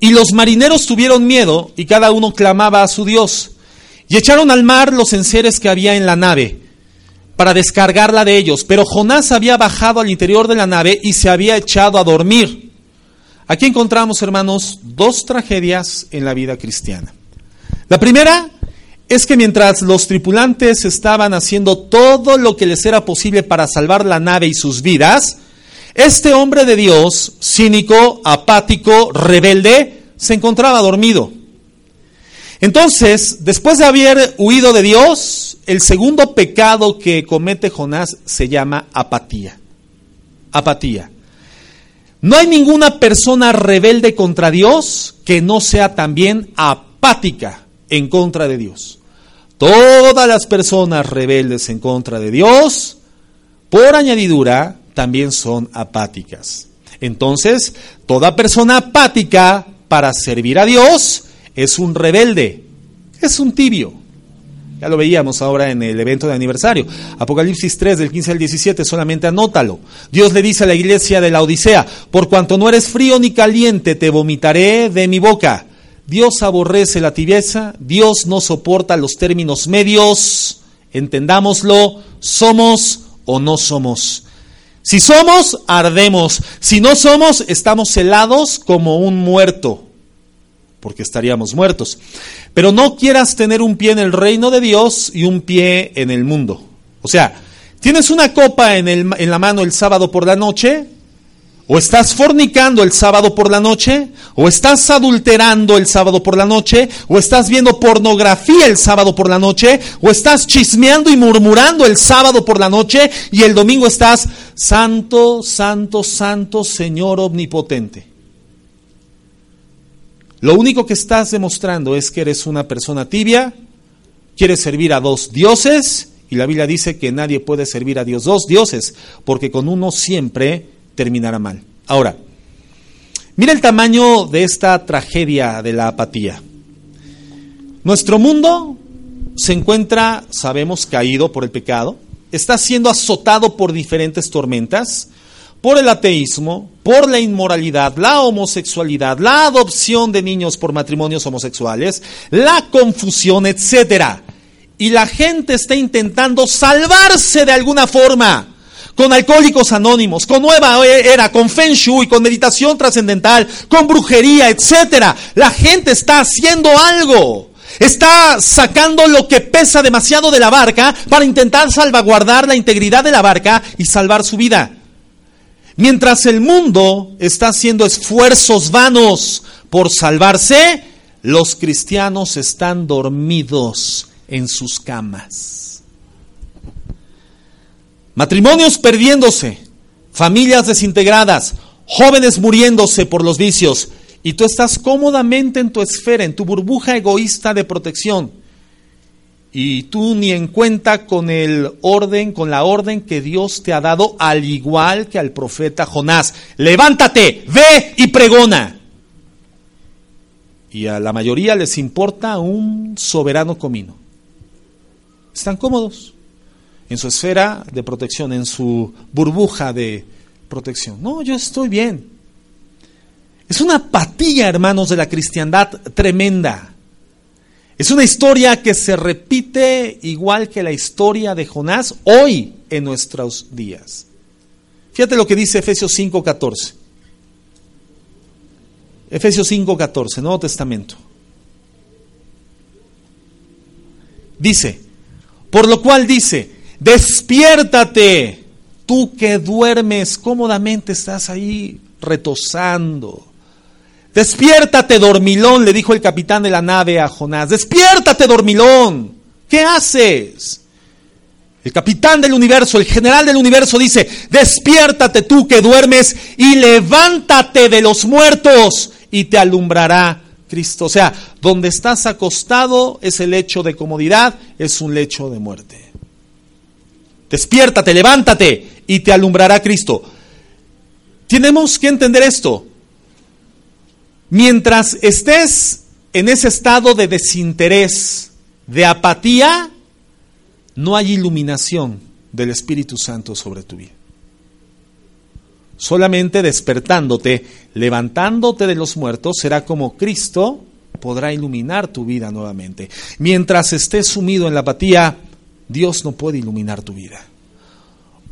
Y los marineros tuvieron miedo y cada uno clamaba a su Dios. Y echaron al mar los enseres que había en la nave para descargarla de ellos. Pero Jonás había bajado al interior de la nave y se había echado a dormir. Aquí encontramos, hermanos, dos tragedias en la vida cristiana. La primera es que mientras los tripulantes estaban haciendo todo lo que les era posible para salvar la nave y sus vidas, este hombre de Dios, cínico, apático, rebelde, se encontraba dormido. Entonces, después de haber huido de Dios, el segundo pecado que comete Jonás se llama apatía. Apatía. No hay ninguna persona rebelde contra Dios que no sea también apática en contra de Dios. Todas las personas rebeldes en contra de Dios, por añadidura, también son apáticas. Entonces, toda persona apática para servir a Dios es un rebelde, es un tibio. Ya lo veíamos ahora en el evento de aniversario. Apocalipsis 3 del 15 al 17, solamente anótalo. Dios le dice a la iglesia de la Odisea, por cuanto no eres frío ni caliente, te vomitaré de mi boca. Dios aborrece la tibieza, Dios no soporta los términos medios, entendámoslo, somos o no somos. Si somos, ardemos. Si no somos, estamos helados como un muerto, porque estaríamos muertos. Pero no quieras tener un pie en el reino de Dios y un pie en el mundo. O sea, tienes una copa en, el, en la mano el sábado por la noche, o estás fornicando el sábado por la noche, o estás adulterando el sábado por la noche, o estás viendo pornografía el sábado por la noche, o estás chismeando y murmurando el sábado por la noche, y el domingo estás santo, santo, santo, Señor omnipotente. Lo único que estás demostrando es que eres una persona tibia, quieres servir a dos dioses, y la Biblia dice que nadie puede servir a Dios dos dioses, porque con uno siempre terminará mal. Ahora, mira el tamaño de esta tragedia de la apatía. Nuestro mundo se encuentra, sabemos, caído por el pecado, está siendo azotado por diferentes tormentas, por el ateísmo, por la inmoralidad, la homosexualidad, la adopción de niños por matrimonios homosexuales, la confusión, etcétera. Y la gente está intentando salvarse de alguna forma con alcohólicos anónimos, con nueva era, con feng shui, con meditación trascendental, con brujería, etcétera. La gente está haciendo algo. Está sacando lo que pesa demasiado de la barca para intentar salvaguardar la integridad de la barca y salvar su vida. Mientras el mundo está haciendo esfuerzos vanos por salvarse, los cristianos están dormidos en sus camas. Matrimonios perdiéndose, familias desintegradas, jóvenes muriéndose por los vicios, y tú estás cómodamente en tu esfera, en tu burbuja egoísta de protección. Y tú ni en cuenta con el orden, con la orden que Dios te ha dado, al igual que al profeta Jonás. Levántate, ve y pregona. Y a la mayoría les importa un soberano comino. Están cómodos en su esfera de protección, en su burbuja de protección. No, yo estoy bien. Es una apatía, hermanos, de la cristiandad tremenda. Es una historia que se repite igual que la historia de Jonás hoy en nuestros días. Fíjate lo que dice Efesios 5:14. Efesios 5:14, Nuevo Testamento. Dice, por lo cual dice, despiértate, tú que duermes cómodamente, estás ahí retosando. Despiértate, dormilón, le dijo el capitán de la nave a Jonás. Despiértate, dormilón. ¿Qué haces? El capitán del universo, el general del universo dice, despiértate tú que duermes y levántate de los muertos y te alumbrará Cristo. O sea, donde estás acostado es el lecho de comodidad, es un lecho de muerte. Despiértate, levántate y te alumbrará Cristo. Tenemos que entender esto. Mientras estés en ese estado de desinterés, de apatía, no hay iluminación del Espíritu Santo sobre tu vida. Solamente despertándote, levantándote de los muertos, será como Cristo podrá iluminar tu vida nuevamente. Mientras estés sumido en la apatía, Dios no puede iluminar tu vida.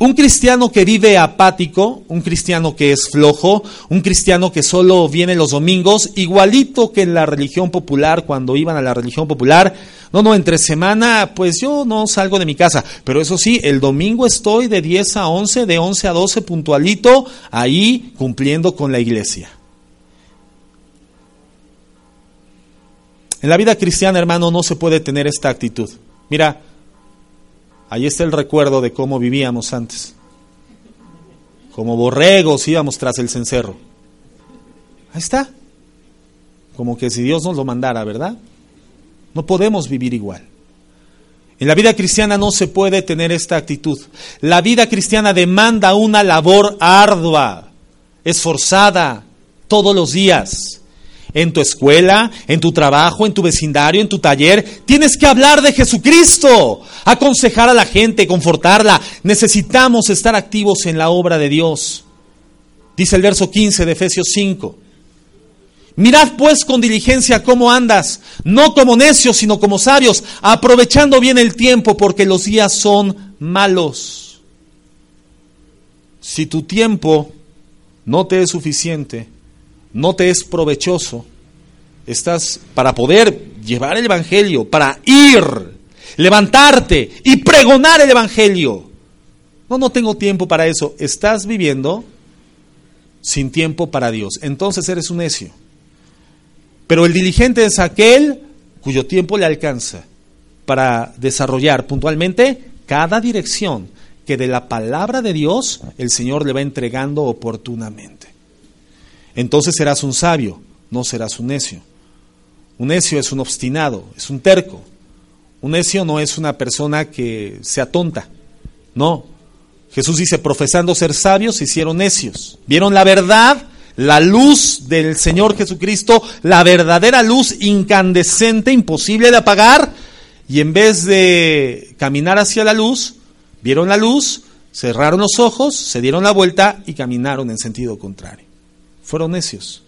Un cristiano que vive apático, un cristiano que es flojo, un cristiano que solo viene los domingos, igualito que en la religión popular, cuando iban a la religión popular, no, no, entre semana, pues yo no salgo de mi casa, pero eso sí, el domingo estoy de 10 a 11, de 11 a 12 puntualito, ahí cumpliendo con la iglesia. En la vida cristiana, hermano, no se puede tener esta actitud. Mira, Ahí está el recuerdo de cómo vivíamos antes. Como borregos íbamos tras el cencerro. Ahí está. Como que si Dios nos lo mandara, ¿verdad? No podemos vivir igual. En la vida cristiana no se puede tener esta actitud. La vida cristiana demanda una labor ardua, esforzada, todos los días en tu escuela, en tu trabajo, en tu vecindario, en tu taller. Tienes que hablar de Jesucristo, aconsejar a la gente, confortarla. Necesitamos estar activos en la obra de Dios. Dice el verso 15 de Efesios 5. Mirad pues con diligencia cómo andas, no como necios, sino como sabios, aprovechando bien el tiempo, porque los días son malos. Si tu tiempo no te es suficiente, no te es provechoso, estás para poder llevar el Evangelio, para ir, levantarte y pregonar el Evangelio. No, no tengo tiempo para eso. Estás viviendo sin tiempo para Dios. Entonces eres un necio. Pero el diligente es aquel cuyo tiempo le alcanza para desarrollar puntualmente cada dirección que de la palabra de Dios el Señor le va entregando oportunamente. Entonces serás un sabio, no serás un necio. Un necio es un obstinado, es un terco. Un necio no es una persona que sea tonta. No, Jesús dice, profesando ser sabios, se hicieron necios. Vieron la verdad, la luz del Señor Jesucristo, la verdadera luz incandescente, imposible de apagar, y en vez de caminar hacia la luz, vieron la luz, cerraron los ojos, se dieron la vuelta y caminaron en sentido contrario. Fueron necios.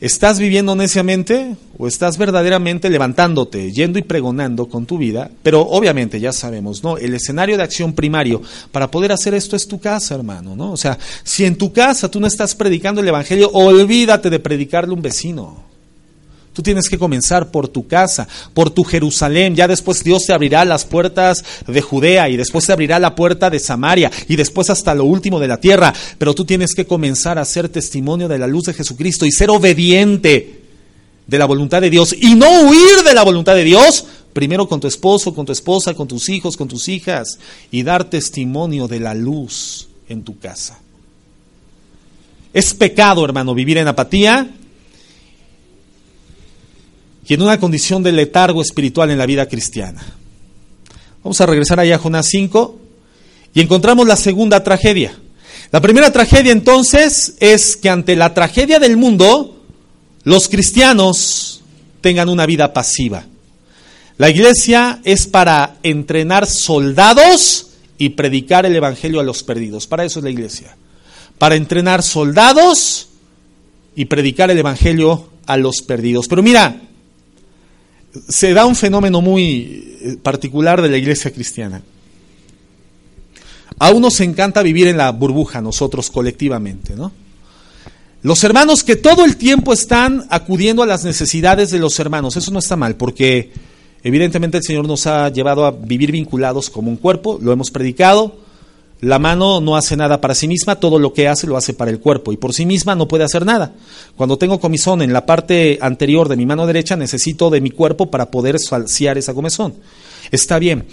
¿Estás viviendo neciamente o estás verdaderamente levantándote, yendo y pregonando con tu vida? Pero obviamente ya sabemos, ¿no? El escenario de acción primario para poder hacer esto es tu casa, hermano, ¿no? O sea, si en tu casa tú no estás predicando el evangelio, olvídate de predicarle a un vecino. Tú tienes que comenzar por tu casa, por tu Jerusalén. Ya después Dios te abrirá las puertas de Judea y después te abrirá la puerta de Samaria y después hasta lo último de la tierra. Pero tú tienes que comenzar a ser testimonio de la luz de Jesucristo y ser obediente de la voluntad de Dios y no huir de la voluntad de Dios. Primero con tu esposo, con tu esposa, con tus hijos, con tus hijas y dar testimonio de la luz en tu casa. Es pecado, hermano, vivir en apatía y en una condición de letargo espiritual en la vida cristiana. Vamos a regresar allá a Jonás 5 y encontramos la segunda tragedia. La primera tragedia entonces es que ante la tragedia del mundo, los cristianos tengan una vida pasiva. La iglesia es para entrenar soldados y predicar el Evangelio a los perdidos. Para eso es la iglesia. Para entrenar soldados y predicar el Evangelio a los perdidos. Pero mira, se da un fenómeno muy eh, particular de la iglesia cristiana. A unos se encanta vivir en la burbuja, nosotros colectivamente, ¿no? Los hermanos que todo el tiempo están acudiendo a las necesidades de los hermanos, eso no está mal, porque evidentemente el Señor nos ha llevado a vivir vinculados como un cuerpo, lo hemos predicado, la mano no hace nada para sí misma, todo lo que hace lo hace para el cuerpo y por sí misma no puede hacer nada. Cuando tengo comezón en la parte anterior de mi mano derecha, necesito de mi cuerpo para poder saciar esa comezón. Está bien,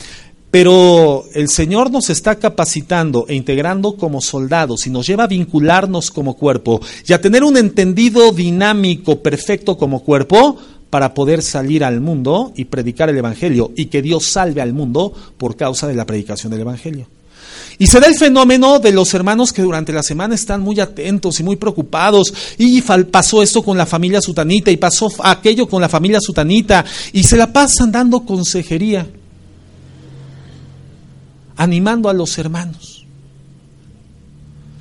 pero el Señor nos está capacitando e integrando como soldados y nos lleva a vincularnos como cuerpo y a tener un entendido dinámico perfecto como cuerpo para poder salir al mundo y predicar el Evangelio y que Dios salve al mundo por causa de la predicación del Evangelio. Y se da el fenómeno de los hermanos que durante la semana están muy atentos y muy preocupados. Y pasó esto con la familia sutanita y pasó aquello con la familia sutanita. Y se la pasan dando consejería, animando a los hermanos.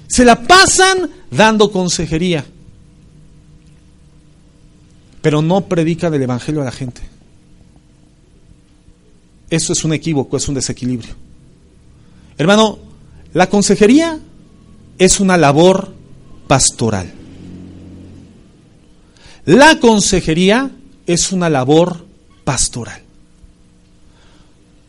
Se la pasan dando consejería, pero no predican el Evangelio a la gente. Eso es un equívoco, es un desequilibrio. Hermano, la consejería es una labor pastoral. La consejería es una labor pastoral.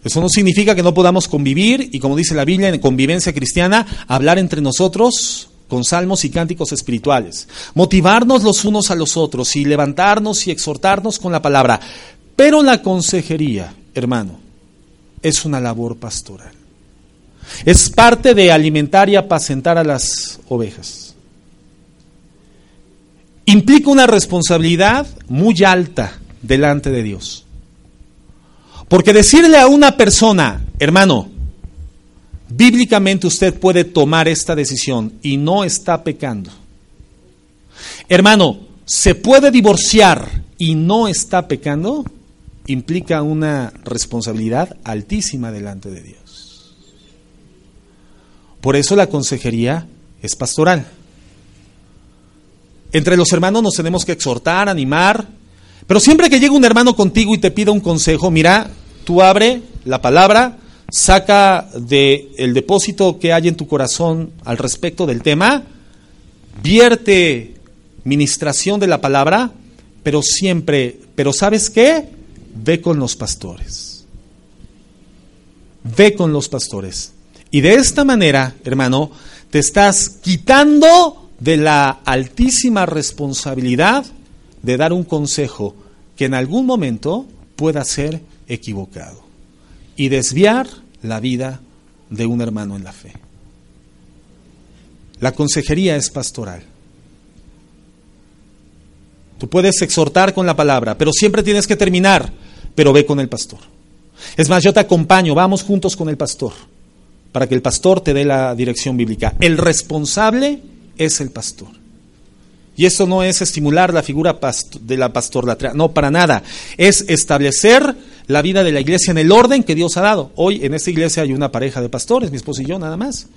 Eso no significa que no podamos convivir y, como dice la Biblia, en convivencia cristiana, hablar entre nosotros con salmos y cánticos espirituales, motivarnos los unos a los otros y levantarnos y exhortarnos con la palabra. Pero la consejería, hermano, es una labor pastoral. Es parte de alimentar y apacentar a las ovejas. Implica una responsabilidad muy alta delante de Dios. Porque decirle a una persona, hermano, bíblicamente usted puede tomar esta decisión y no está pecando. Hermano, se puede divorciar y no está pecando, implica una responsabilidad altísima delante de Dios. Por eso la consejería es pastoral. Entre los hermanos nos tenemos que exhortar, animar, pero siempre que llegue un hermano contigo y te pida un consejo, mira, tú abre la palabra, saca del el depósito que hay en tu corazón al respecto del tema, vierte ministración de la palabra, pero siempre, pero ¿sabes qué? Ve con los pastores. Ve con los pastores. Y de esta manera, hermano, te estás quitando de la altísima responsabilidad de dar un consejo que en algún momento pueda ser equivocado y desviar la vida de un hermano en la fe. La consejería es pastoral. Tú puedes exhortar con la palabra, pero siempre tienes que terminar, pero ve con el pastor. Es más, yo te acompaño, vamos juntos con el pastor, para que el pastor te dé la dirección bíblica. El responsable es el pastor. Y eso no es estimular la figura de la pastorlatría, no, para nada. Es establecer la vida de la iglesia en el orden que Dios ha dado. Hoy en esta iglesia hay una pareja de pastores, mi esposo y yo nada más.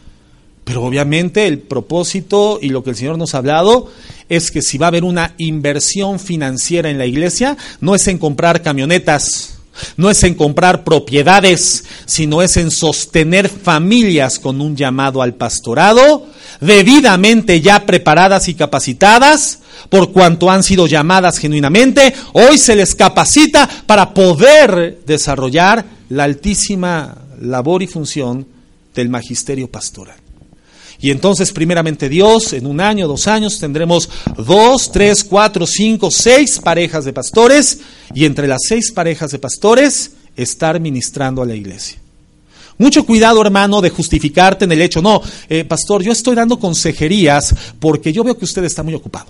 Pero obviamente el propósito y lo que el Señor nos ha hablado es que si va a haber una inversión financiera en la iglesia, no es en comprar camionetas, no es en comprar propiedades, sino es en sostener familias con un llamado al pastorado, debidamente ya preparadas y capacitadas, por cuanto han sido llamadas genuinamente, hoy se les capacita para poder desarrollar la altísima labor y función del magisterio pastoral. Y entonces, primeramente Dios, en un año, dos años, tendremos dos, tres, cuatro, cinco, seis parejas de pastores y entre las seis parejas de pastores estar ministrando a la iglesia. Mucho cuidado, hermano, de justificarte en el hecho. No, eh, pastor, yo estoy dando consejerías porque yo veo que usted está muy ocupado.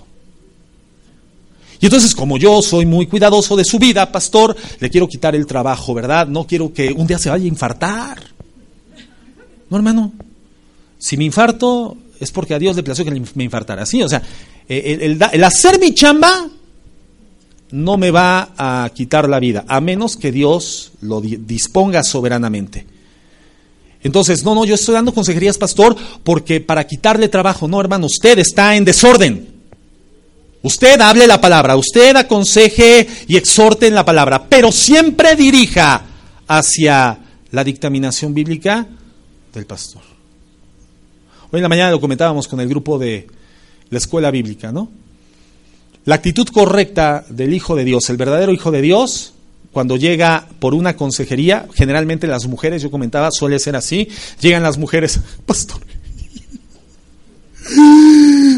Y entonces, como yo soy muy cuidadoso de su vida, pastor, le quiero quitar el trabajo, ¿verdad? No quiero que un día se vaya a infartar. No, hermano, si me infarto es porque a Dios le plació que me infartara. ¿sí? O sea, el, el, hacer mi chamba no me va a quitar la vida, a menos que Dios lo disponga soberanamente. Entonces, no, no, yo estoy dando consejerías, pastor, porque para quitarle trabajo, no, hermano, usted está en desorden. Usted hable la palabra, usted aconseje y exhorte en la palabra, pero siempre dirija hacia la dictaminación bíblica del pastor. Hoy en la mañana lo comentábamos con el grupo de la escuela bíblica, ¿no? La actitud correcta del Hijo de Dios, el verdadero Hijo de Dios, cuando llega por una consejería, generalmente las mujeres, yo comentaba, suele ser así, llegan las mujeres, pastor,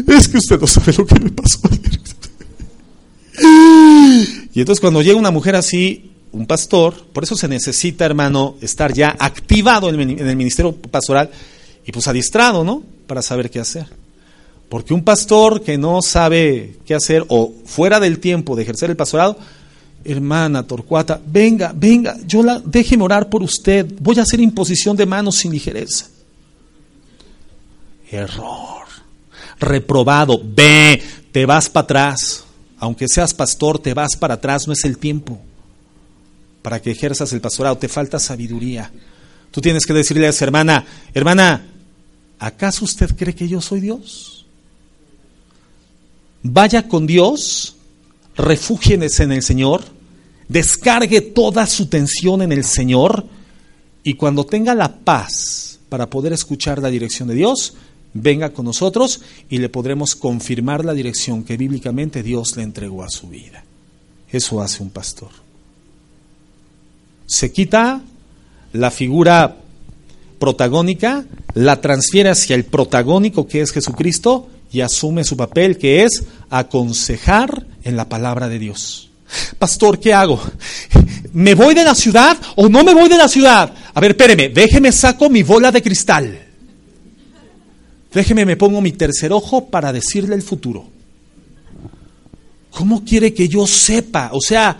es que usted no sabe lo que me pasó ayer. Y entonces cuando llega una mujer así, un pastor, por eso se necesita, hermano, estar ya activado en el ministerio pastoral, y pues adiestrado, ¿no? Para saber qué hacer. Porque un pastor que no sabe qué hacer o fuera del tiempo de ejercer el pastorado, hermana Torcuata, venga, venga, yo la déjeme orar por usted, voy a hacer imposición de manos sin ligereza. Error. Reprobado, ve, te vas para atrás. Aunque seas pastor, te vas para atrás, no es el tiempo para que ejerzas el pastorado, te falta sabiduría. Tú tienes que decirle a esa hermana, hermana, ¿acaso usted cree que yo soy Dios? Vaya con Dios, refúgiense en el Señor, descargue toda su tensión en el Señor y cuando tenga la paz para poder escuchar la dirección de Dios, venga con nosotros y le podremos confirmar la dirección que bíblicamente Dios le entregó a su vida. Eso hace un pastor. Se quita la figura protagónica, la transfiere hacia el protagónico que es Jesucristo y asume su papel que es aconsejar en la palabra de Dios. Pastor, ¿qué hago? ¿Me voy de la ciudad o no me voy de la ciudad? A ver, espéreme, déjeme saco mi bola de cristal. Déjeme, me pongo mi tercer ojo para decirle el futuro. ¿Cómo quiere que yo sepa? O sea,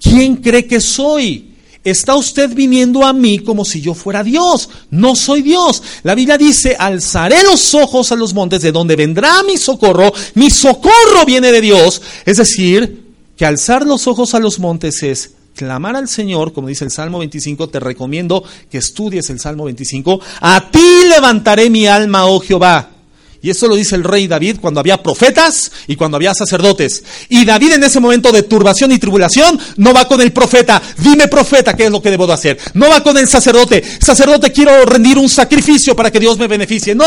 ¿quién cree que soy? Está usted viniendo a mí como si yo fuera Dios. No soy Dios. La Biblia dice, alzaré los ojos a los montes de donde vendrá mi socorro. Mi socorro viene de Dios. Es decir, que alzar los ojos a los montes es clamar al Señor, como dice el Salmo 25, te recomiendo que estudies el Salmo 25. A ti levantaré mi alma, oh Jehová. Y eso lo dice el rey David cuando había profetas y cuando había sacerdotes. Y David en ese momento de turbación y tribulación no va con el profeta, dime profeta, ¿qué es lo que debo de hacer? No va con el sacerdote, sacerdote quiero rendir un sacrificio para que Dios me beneficie. No,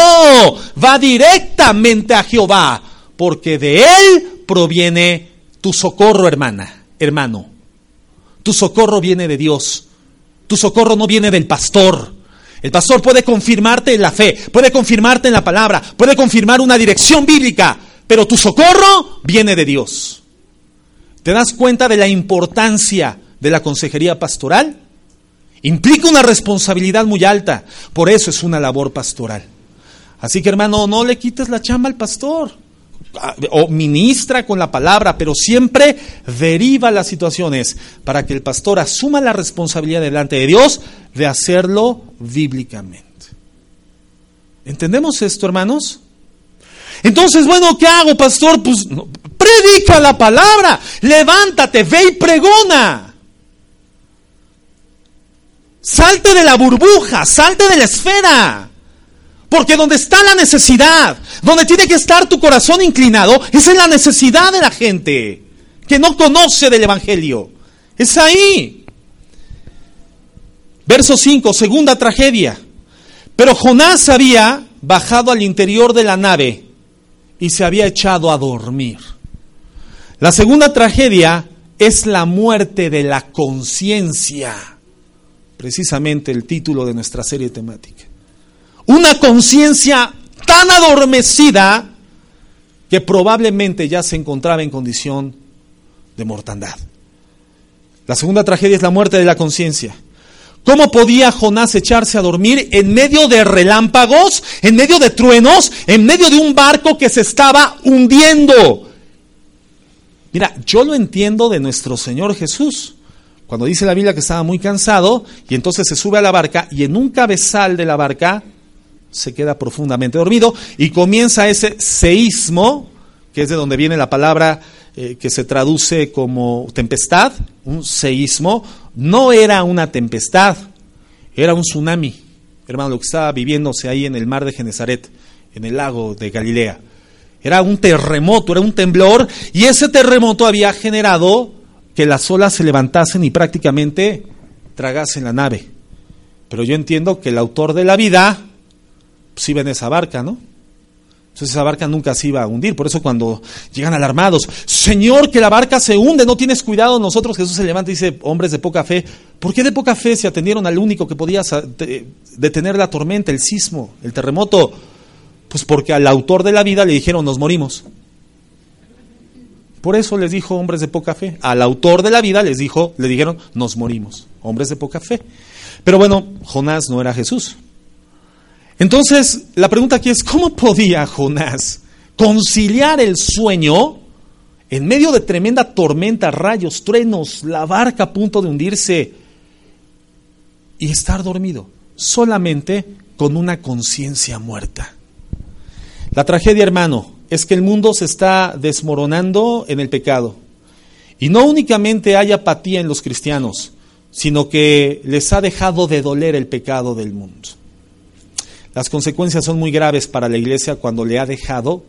va directamente a Jehová, porque de él proviene tu socorro, hermana, hermano. Tu socorro viene de Dios. Tu socorro no viene del pastor. El pastor puede confirmarte en la fe, puede confirmarte en la palabra, puede confirmar una dirección bíblica, pero tu socorro viene de Dios. ¿Te das cuenta de la importancia de la consejería pastoral? Implica una responsabilidad muy alta, por eso es una labor pastoral. Así que hermano, no le quites la chamba al pastor o ministra con la palabra, pero siempre deriva las situaciones para que el pastor asuma la responsabilidad delante de Dios de hacerlo bíblicamente. ¿Entendemos esto, hermanos? Entonces, bueno, ¿qué hago, pastor? Pues predica la palabra, levántate, ve y pregona. Salte de la burbuja, salte de la esfera. Porque donde está la necesidad, donde tiene que estar tu corazón inclinado, es en la necesidad de la gente que no conoce del Evangelio. Es ahí. Verso 5, segunda tragedia. Pero Jonás había bajado al interior de la nave y se había echado a dormir. La segunda tragedia es la muerte de la conciencia. Precisamente el título de nuestra serie temática una conciencia tan adormecida que probablemente ya se encontraba en condición de mortandad. La segunda tragedia es la muerte de la conciencia. ¿Cómo podía Jonás echarse a dormir en medio de relámpagos, en medio de truenos, en medio de un barco que se estaba hundiendo? Mira, yo lo entiendo de nuestro Señor Jesús. Cuando dice la Biblia que estaba muy cansado y entonces se sube a la barca y en un cabezal de la barca se queda profundamente dormido y comienza ese seísmo, que es de donde viene la palabra eh, que se traduce como tempestad, un seísmo, no era una tempestad, era un tsunami, hermano, lo que estaba viviéndose ahí en el mar de Genezaret, en el lago de Galilea. Era un terremoto, era un temblor, y ese terremoto había generado que las olas se levantasen y prácticamente tragasen la nave. Pero yo entiendo que el autor de la vida pues iba en esa barca, ¿no? Entonces esa barca nunca se iba a hundir. Por eso cuando llegan alarmados, Señor, que la barca se hunde, no tienes cuidado. Nosotros Jesús se levanta y dice, hombres de poca fe, ¿por qué de poca fe se atendieron al único que podía detener la tormenta, el sismo, el terremoto? Pues porque al autor de la vida le dijeron, nos morimos. Por eso les dijo hombres de poca fe. Al autor de la vida les dijo, le dijeron, nos morimos. Hombres de poca fe. Pero bueno, Jonás no era Jesús. Entonces, la pregunta aquí es, ¿cómo podía Jonás conciliar el sueño en medio de tremenda tormenta, rayos, truenos, la barca a punto de hundirse y estar dormido? Solamente con una conciencia muerta. La tragedia, hermano, es que el mundo se está desmoronando en el pecado. Y no únicamente hay apatía en los cristianos, sino que les ha dejado de doler el pecado del mundo. Las consecuencias son muy graves para la iglesia cuando le ha dejado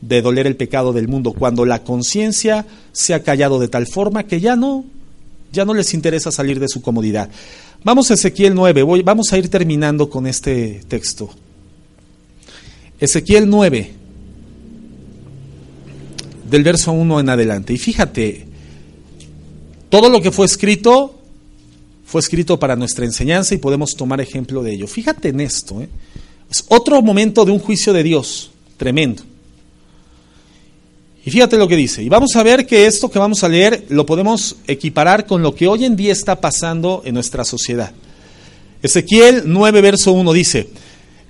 de doler el pecado del mundo, cuando la conciencia se ha callado de tal forma que ya no, ya no les interesa salir de su comodidad. Vamos a Ezequiel 9, voy, vamos a ir terminando con este texto. Ezequiel 9, del verso 1 en adelante. Y fíjate, todo lo que fue escrito fue escrito para nuestra enseñanza y podemos tomar ejemplo de ello. Fíjate en esto. ¿eh? Es otro momento de un juicio de Dios tremendo. Y fíjate lo que dice. Y vamos a ver que esto que vamos a leer lo podemos equiparar con lo que hoy en día está pasando en nuestra sociedad. Ezequiel 9, verso 1 dice,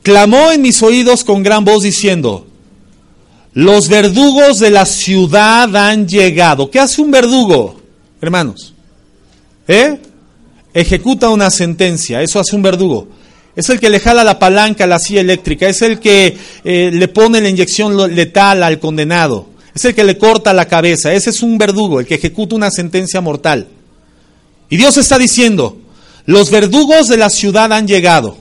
clamó en mis oídos con gran voz diciendo, los verdugos de la ciudad han llegado. ¿Qué hace un verdugo, hermanos? ¿Eh? Ejecuta una sentencia, eso hace un verdugo. Es el que le jala la palanca a la silla eléctrica, es el que eh, le pone la inyección letal al condenado, es el que le corta la cabeza, ese es un verdugo, el que ejecuta una sentencia mortal. Y Dios está diciendo, los verdugos de la ciudad han llegado,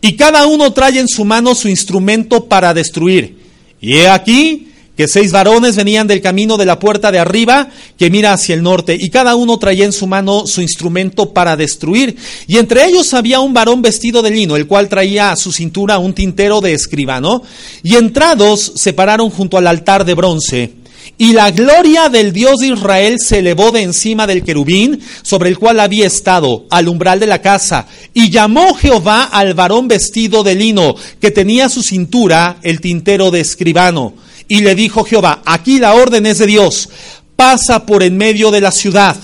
y cada uno trae en su mano su instrumento para destruir. Y he aquí que seis varones venían del camino de la puerta de arriba que mira hacia el norte, y cada uno traía en su mano su instrumento para destruir. Y entre ellos había un varón vestido de lino, el cual traía a su cintura un tintero de escribano, y entrados se pararon junto al altar de bronce. Y la gloria del Dios de Israel se elevó de encima del querubín sobre el cual había estado, al umbral de la casa. Y llamó Jehová al varón vestido de lino, que tenía a su cintura el tintero de escribano. Y le dijo Jehová, aquí la orden es de Dios, pasa por en medio de la ciudad,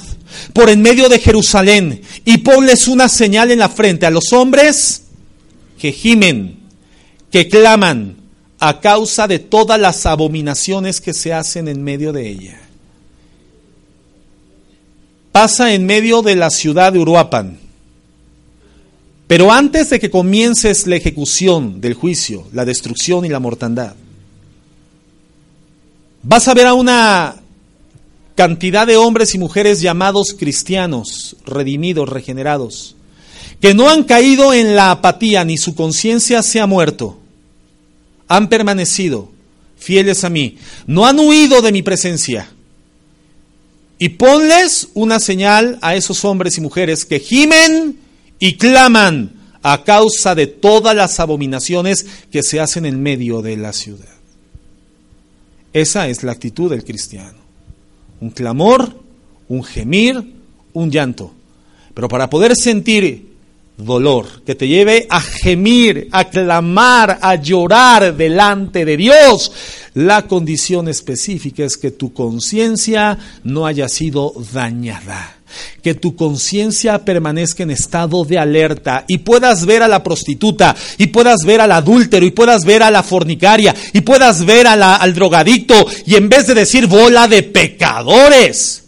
por en medio de Jerusalén, y ponles una señal en la frente a los hombres que gimen, que claman a causa de todas las abominaciones que se hacen en medio de ella. Pasa en medio de la ciudad de Uruapan. Pero antes de que comiences la ejecución del juicio, la destrucción y la mortandad, vas a ver a una cantidad de hombres y mujeres llamados cristianos, redimidos, regenerados, que no han caído en la apatía ni su conciencia se ha muerto, han permanecido fieles a mí, no han huido de mi presencia. Y ponles una señal a esos hombres y mujeres que gimen y claman a causa de todas las abominaciones que se hacen en medio de la ciudad. Esa es la actitud del cristiano. Un clamor, un gemir, un llanto. Pero para poder sentir dolor que te lleve a gemir, a clamar, a llorar delante de Dios, la condición específica es que tu conciencia no haya sido dañada que tu conciencia permanezca en estado de alerta y puedas ver a la prostituta y puedas ver al adúltero y puedas ver a la fornicaria y puedas ver al drogadicto y en vez de decir bola de pecadores,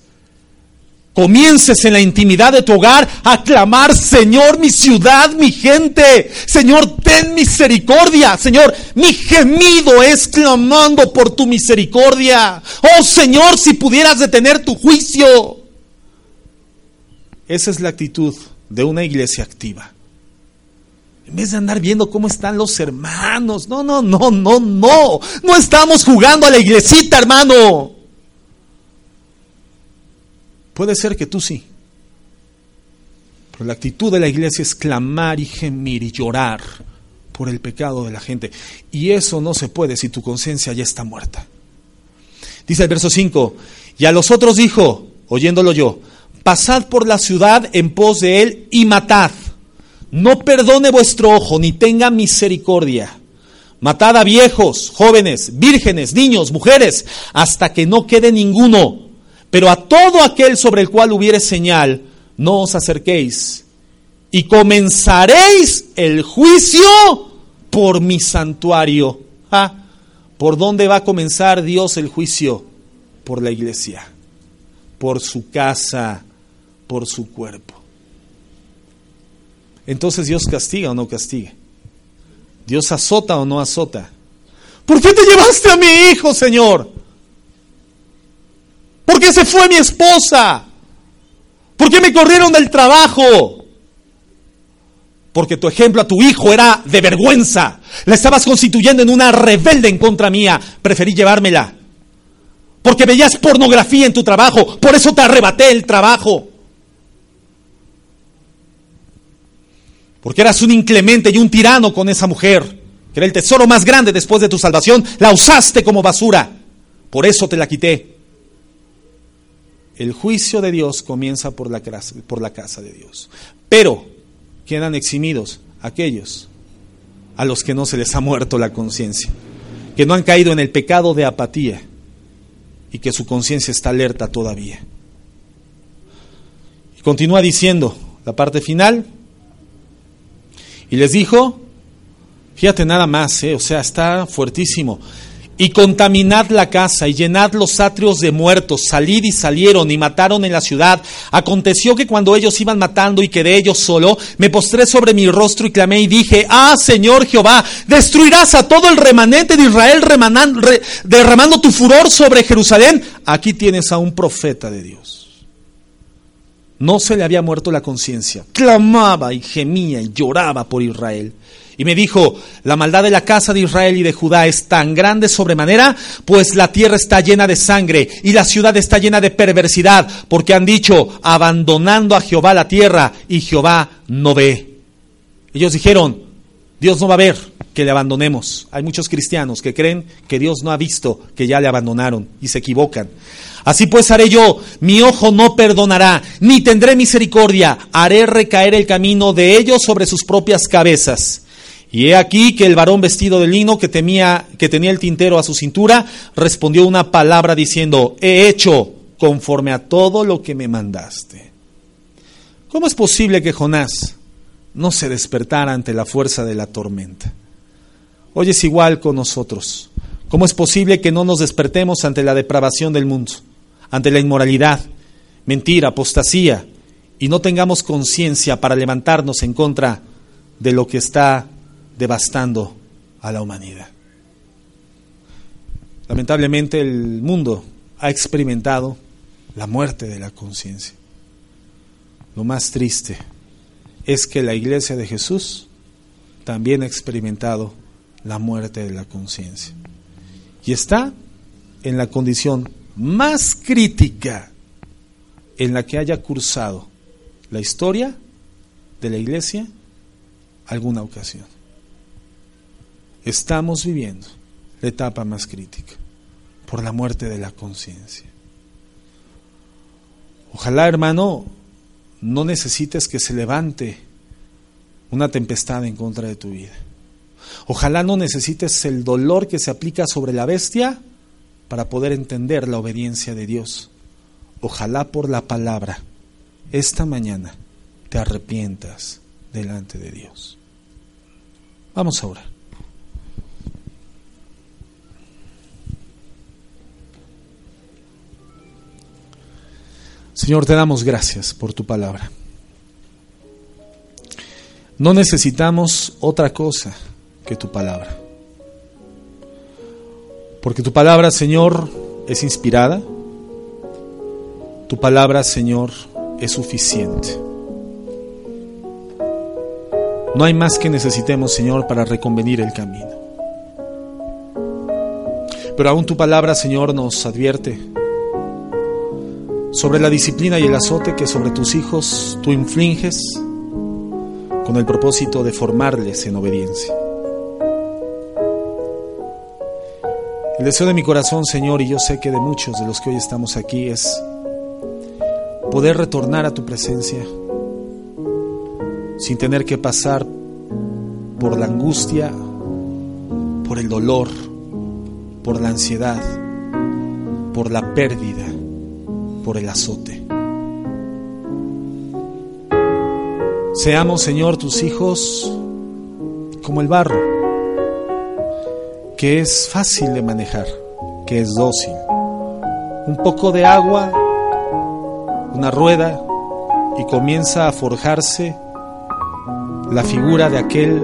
comiences en la intimidad de tu hogar a clamar, Señor, mi ciudad, mi gente, Señor, ten misericordia, Señor, mi gemido es clamando por tu misericordia. Oh Señor, si pudieras detener tu juicio. Esa es la actitud de una iglesia activa. En vez de andar viendo cómo están los hermanos. No, no, no, no, no. No estamos jugando a la iglesita, hermano. Puede ser que tú sí. Pero la actitud de la iglesia es clamar y gemir y llorar por el pecado de la gente. Y eso no se puede si tu conciencia ya está muerta. Dice el verso 5, y a los otros dijo, oyéndolo yo, pasad por la ciudad en pos de él y matad. No perdone vuestro ojo, ni tenga misericordia. Matad a viejos, jóvenes, vírgenes, niños, mujeres, hasta que no quede ninguno. Pero a todo aquel sobre el cual hubiere señal, no os acerquéis. Y comenzaréis el juicio por mi santuario. Ah, ¿Por dónde va a comenzar Dios el juicio? Por la iglesia, por su casa, por su cuerpo. Entonces Dios castiga o no castiga. Dios azota o no azota. ¿Por qué te llevaste a mi hijo, Señor? ¿Por qué se fue mi esposa? ¿Por qué me corrieron del trabajo? Porque tu ejemplo a tu hijo era de vergüenza. La estabas constituyendo en una rebelde en contra mía. Preferí llevármela. Porque veías pornografía en tu trabajo. Por eso te arrebaté el trabajo. porque eras un inclemente y un tirano con esa mujer, que era el tesoro más grande después de tu salvación, la usaste como basura, por eso te la quité. El juicio de Dios comienza por la, casa de Dios, pero quedan eximidos aquellos a los que no se les ha muerto la conciencia, que no han caído en el pecado de apatía y que su conciencia está alerta todavía. Y continúa diciendo la parte final, y les dijo, fíjate nada más, eh, o sea, está fuertísimo. Y contaminad la casa y llenad los atrios de muertos. Salid y salieron y mataron en la ciudad. Aconteció que cuando ellos iban matando y quedé yo solo, me postré sobre mi rostro y clamé y dije, ah, Señor Jehová, destruirás a todo el remanente de Israel derramando tu furor sobre Jerusalén. Aquí tienes a un profeta de Dios. No se le había muerto la conciencia. Clamaba y gemía y lloraba por Israel. Y me dijo, la maldad de la casa de Israel y de Judá es tan grande sobremanera, pues la tierra está llena de sangre y la ciudad está llena de perversidad, porque han dicho, abandonando a Jehová la tierra, y Jehová no ve. Ellos dijeron, Dios no va a ver que le abandonemos. Hay muchos cristianos que creen que Dios no ha visto que ya le abandonaron y se equivocan. Así pues haré yo, mi ojo no perdonará, ni tendré misericordia, haré recaer el camino de ellos sobre sus propias cabezas. Y he aquí que el varón vestido de lino que, que tenía el tintero a su cintura respondió una palabra diciendo, he hecho conforme a todo lo que me mandaste. ¿Cómo es posible que Jonás no se despertara ante la fuerza de la tormenta? Hoy es igual con nosotros. ¿Cómo es posible que no nos despertemos ante la depravación del mundo, ante la inmoralidad, mentira, apostasía, y no tengamos conciencia para levantarnos en contra de lo que está devastando a la humanidad. Lamentablemente el mundo ha experimentado la muerte de la conciencia. Lo más triste es que la iglesia de Jesús también ha experimentado la muerte de la conciencia. Y está en la condición más crítica en la que haya cursado la historia de la iglesia alguna ocasión. Estamos viviendo la etapa más crítica por la muerte de la conciencia. Ojalá, hermano, no necesites que se levante una tempestad en contra de tu vida. Ojalá no necesites el dolor que se aplica sobre la bestia para poder entender la obediencia de Dios. Ojalá por la palabra esta mañana te arrepientas delante de Dios. Vamos ahora. Señor, te damos gracias por tu palabra. No necesitamos otra cosa que tu palabra. Porque tu palabra, Señor, es inspirada. Tu palabra, Señor, es suficiente. No hay más que necesitemos, Señor, para reconvenir el camino. Pero aún tu palabra, Señor, nos advierte sobre la disciplina y el azote que sobre tus hijos tú infliges con el propósito de formarles en obediencia. El deseo de mi corazón, Señor, y yo sé que de muchos de los que hoy estamos aquí, es poder retornar a tu presencia sin tener que pasar por la angustia, por el dolor, por la ansiedad, por la pérdida por el azote. Seamos, Señor, tus hijos como el barro, que es fácil de manejar, que es dócil. Un poco de agua, una rueda, y comienza a forjarse la figura de aquel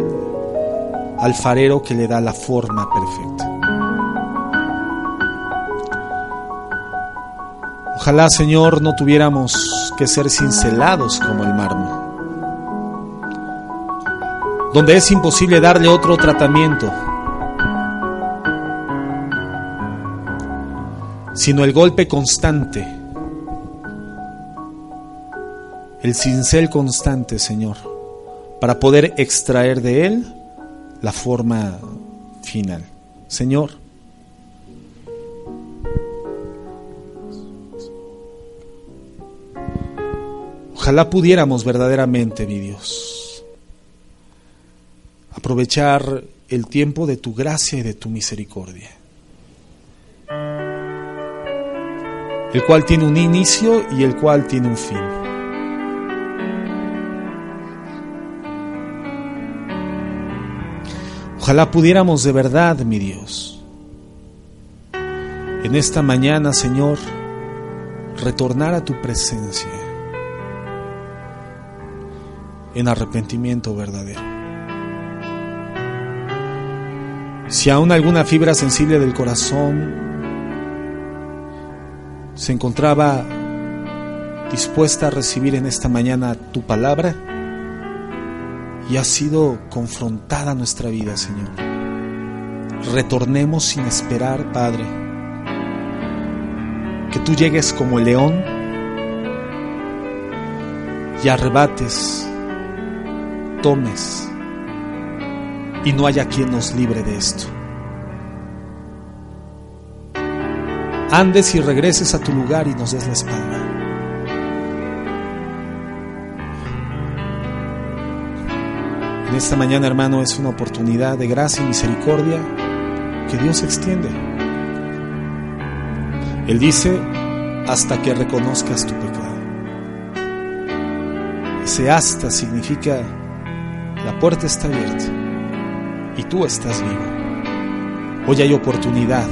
alfarero que le da la forma perfecta. Ojalá, Señor, no tuviéramos que ser cincelados como el mármol, donde es imposible darle otro tratamiento, sino el golpe constante, el cincel constante, Señor, para poder extraer de él la forma final. Señor, Ojalá pudiéramos verdaderamente, mi Dios, aprovechar el tiempo de tu gracia y de tu misericordia, el cual tiene un inicio y el cual tiene un fin. Ojalá pudiéramos de verdad, mi Dios, en esta mañana, Señor, retornar a tu presencia en arrepentimiento verdadero. Si aún alguna fibra sensible del corazón se encontraba dispuesta a recibir en esta mañana tu palabra y ha sido confrontada nuestra vida, Señor. Retornemos sin esperar, Padre, que tú llegues como el león y arrebates, tomes, y no haya quien nos libre de esto. Andes y regreses a tu lugar y nos des la espalda. En esta mañana, hermano, es una oportunidad de gracia y misericordia que Dios extiende. Él dice, hasta que reconozcas tu pecado. Ese hasta significa puerta está abierta y tú estás vivo. Hoy hay oportunidad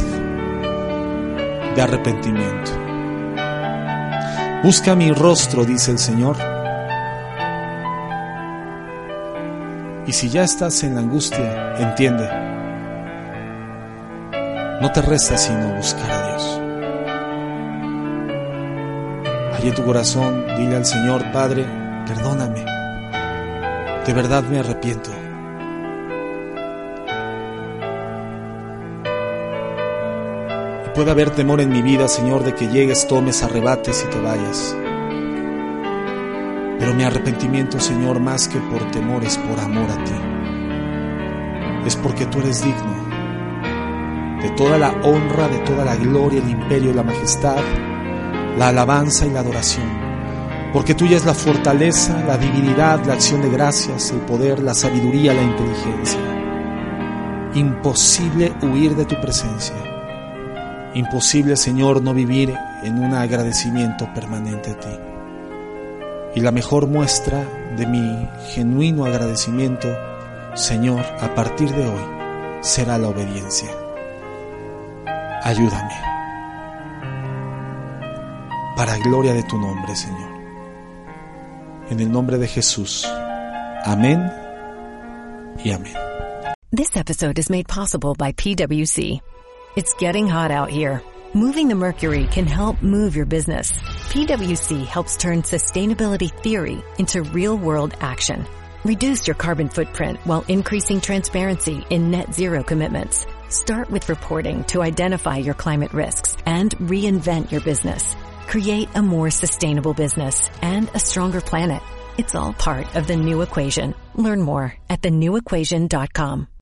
de arrepentimiento. Busca mi rostro, dice el Señor. Y si ya estás en la angustia, entiende, no te resta sino buscar a Dios. Allí en tu corazón, dile al Señor, Padre, perdóname. De verdad me arrepiento. Y puede haber temor en mi vida, Señor, de que llegues, tomes, arrebates y te vayas. Pero mi arrepentimiento, Señor, más que por temor, es por amor a ti. Es porque tú eres digno de toda la honra, de toda la gloria, el imperio, la majestad, la alabanza y la adoración porque tuya es la fortaleza, la divinidad, la acción de gracias, el poder, la sabiduría, la inteligencia. Imposible huir de tu presencia. Imposible, Señor, no vivir en un agradecimiento permanente a ti. Y la mejor muestra de mi genuino agradecimiento, Señor, a partir de hoy, será la obediencia. Ayúdame. Para gloria de tu nombre, Señor. En el nombre de Jesús. Amén y amén. This episode is made possible by PwC. It's getting hot out here. Moving the mercury can help move your business. PwC helps turn sustainability theory into real world action. Reduce your carbon footprint while increasing transparency in net zero commitments. Start with reporting to identify your climate risks and reinvent your business. Create a more sustainable business and a stronger planet. It's all part of the new equation. Learn more at thenewequation.com.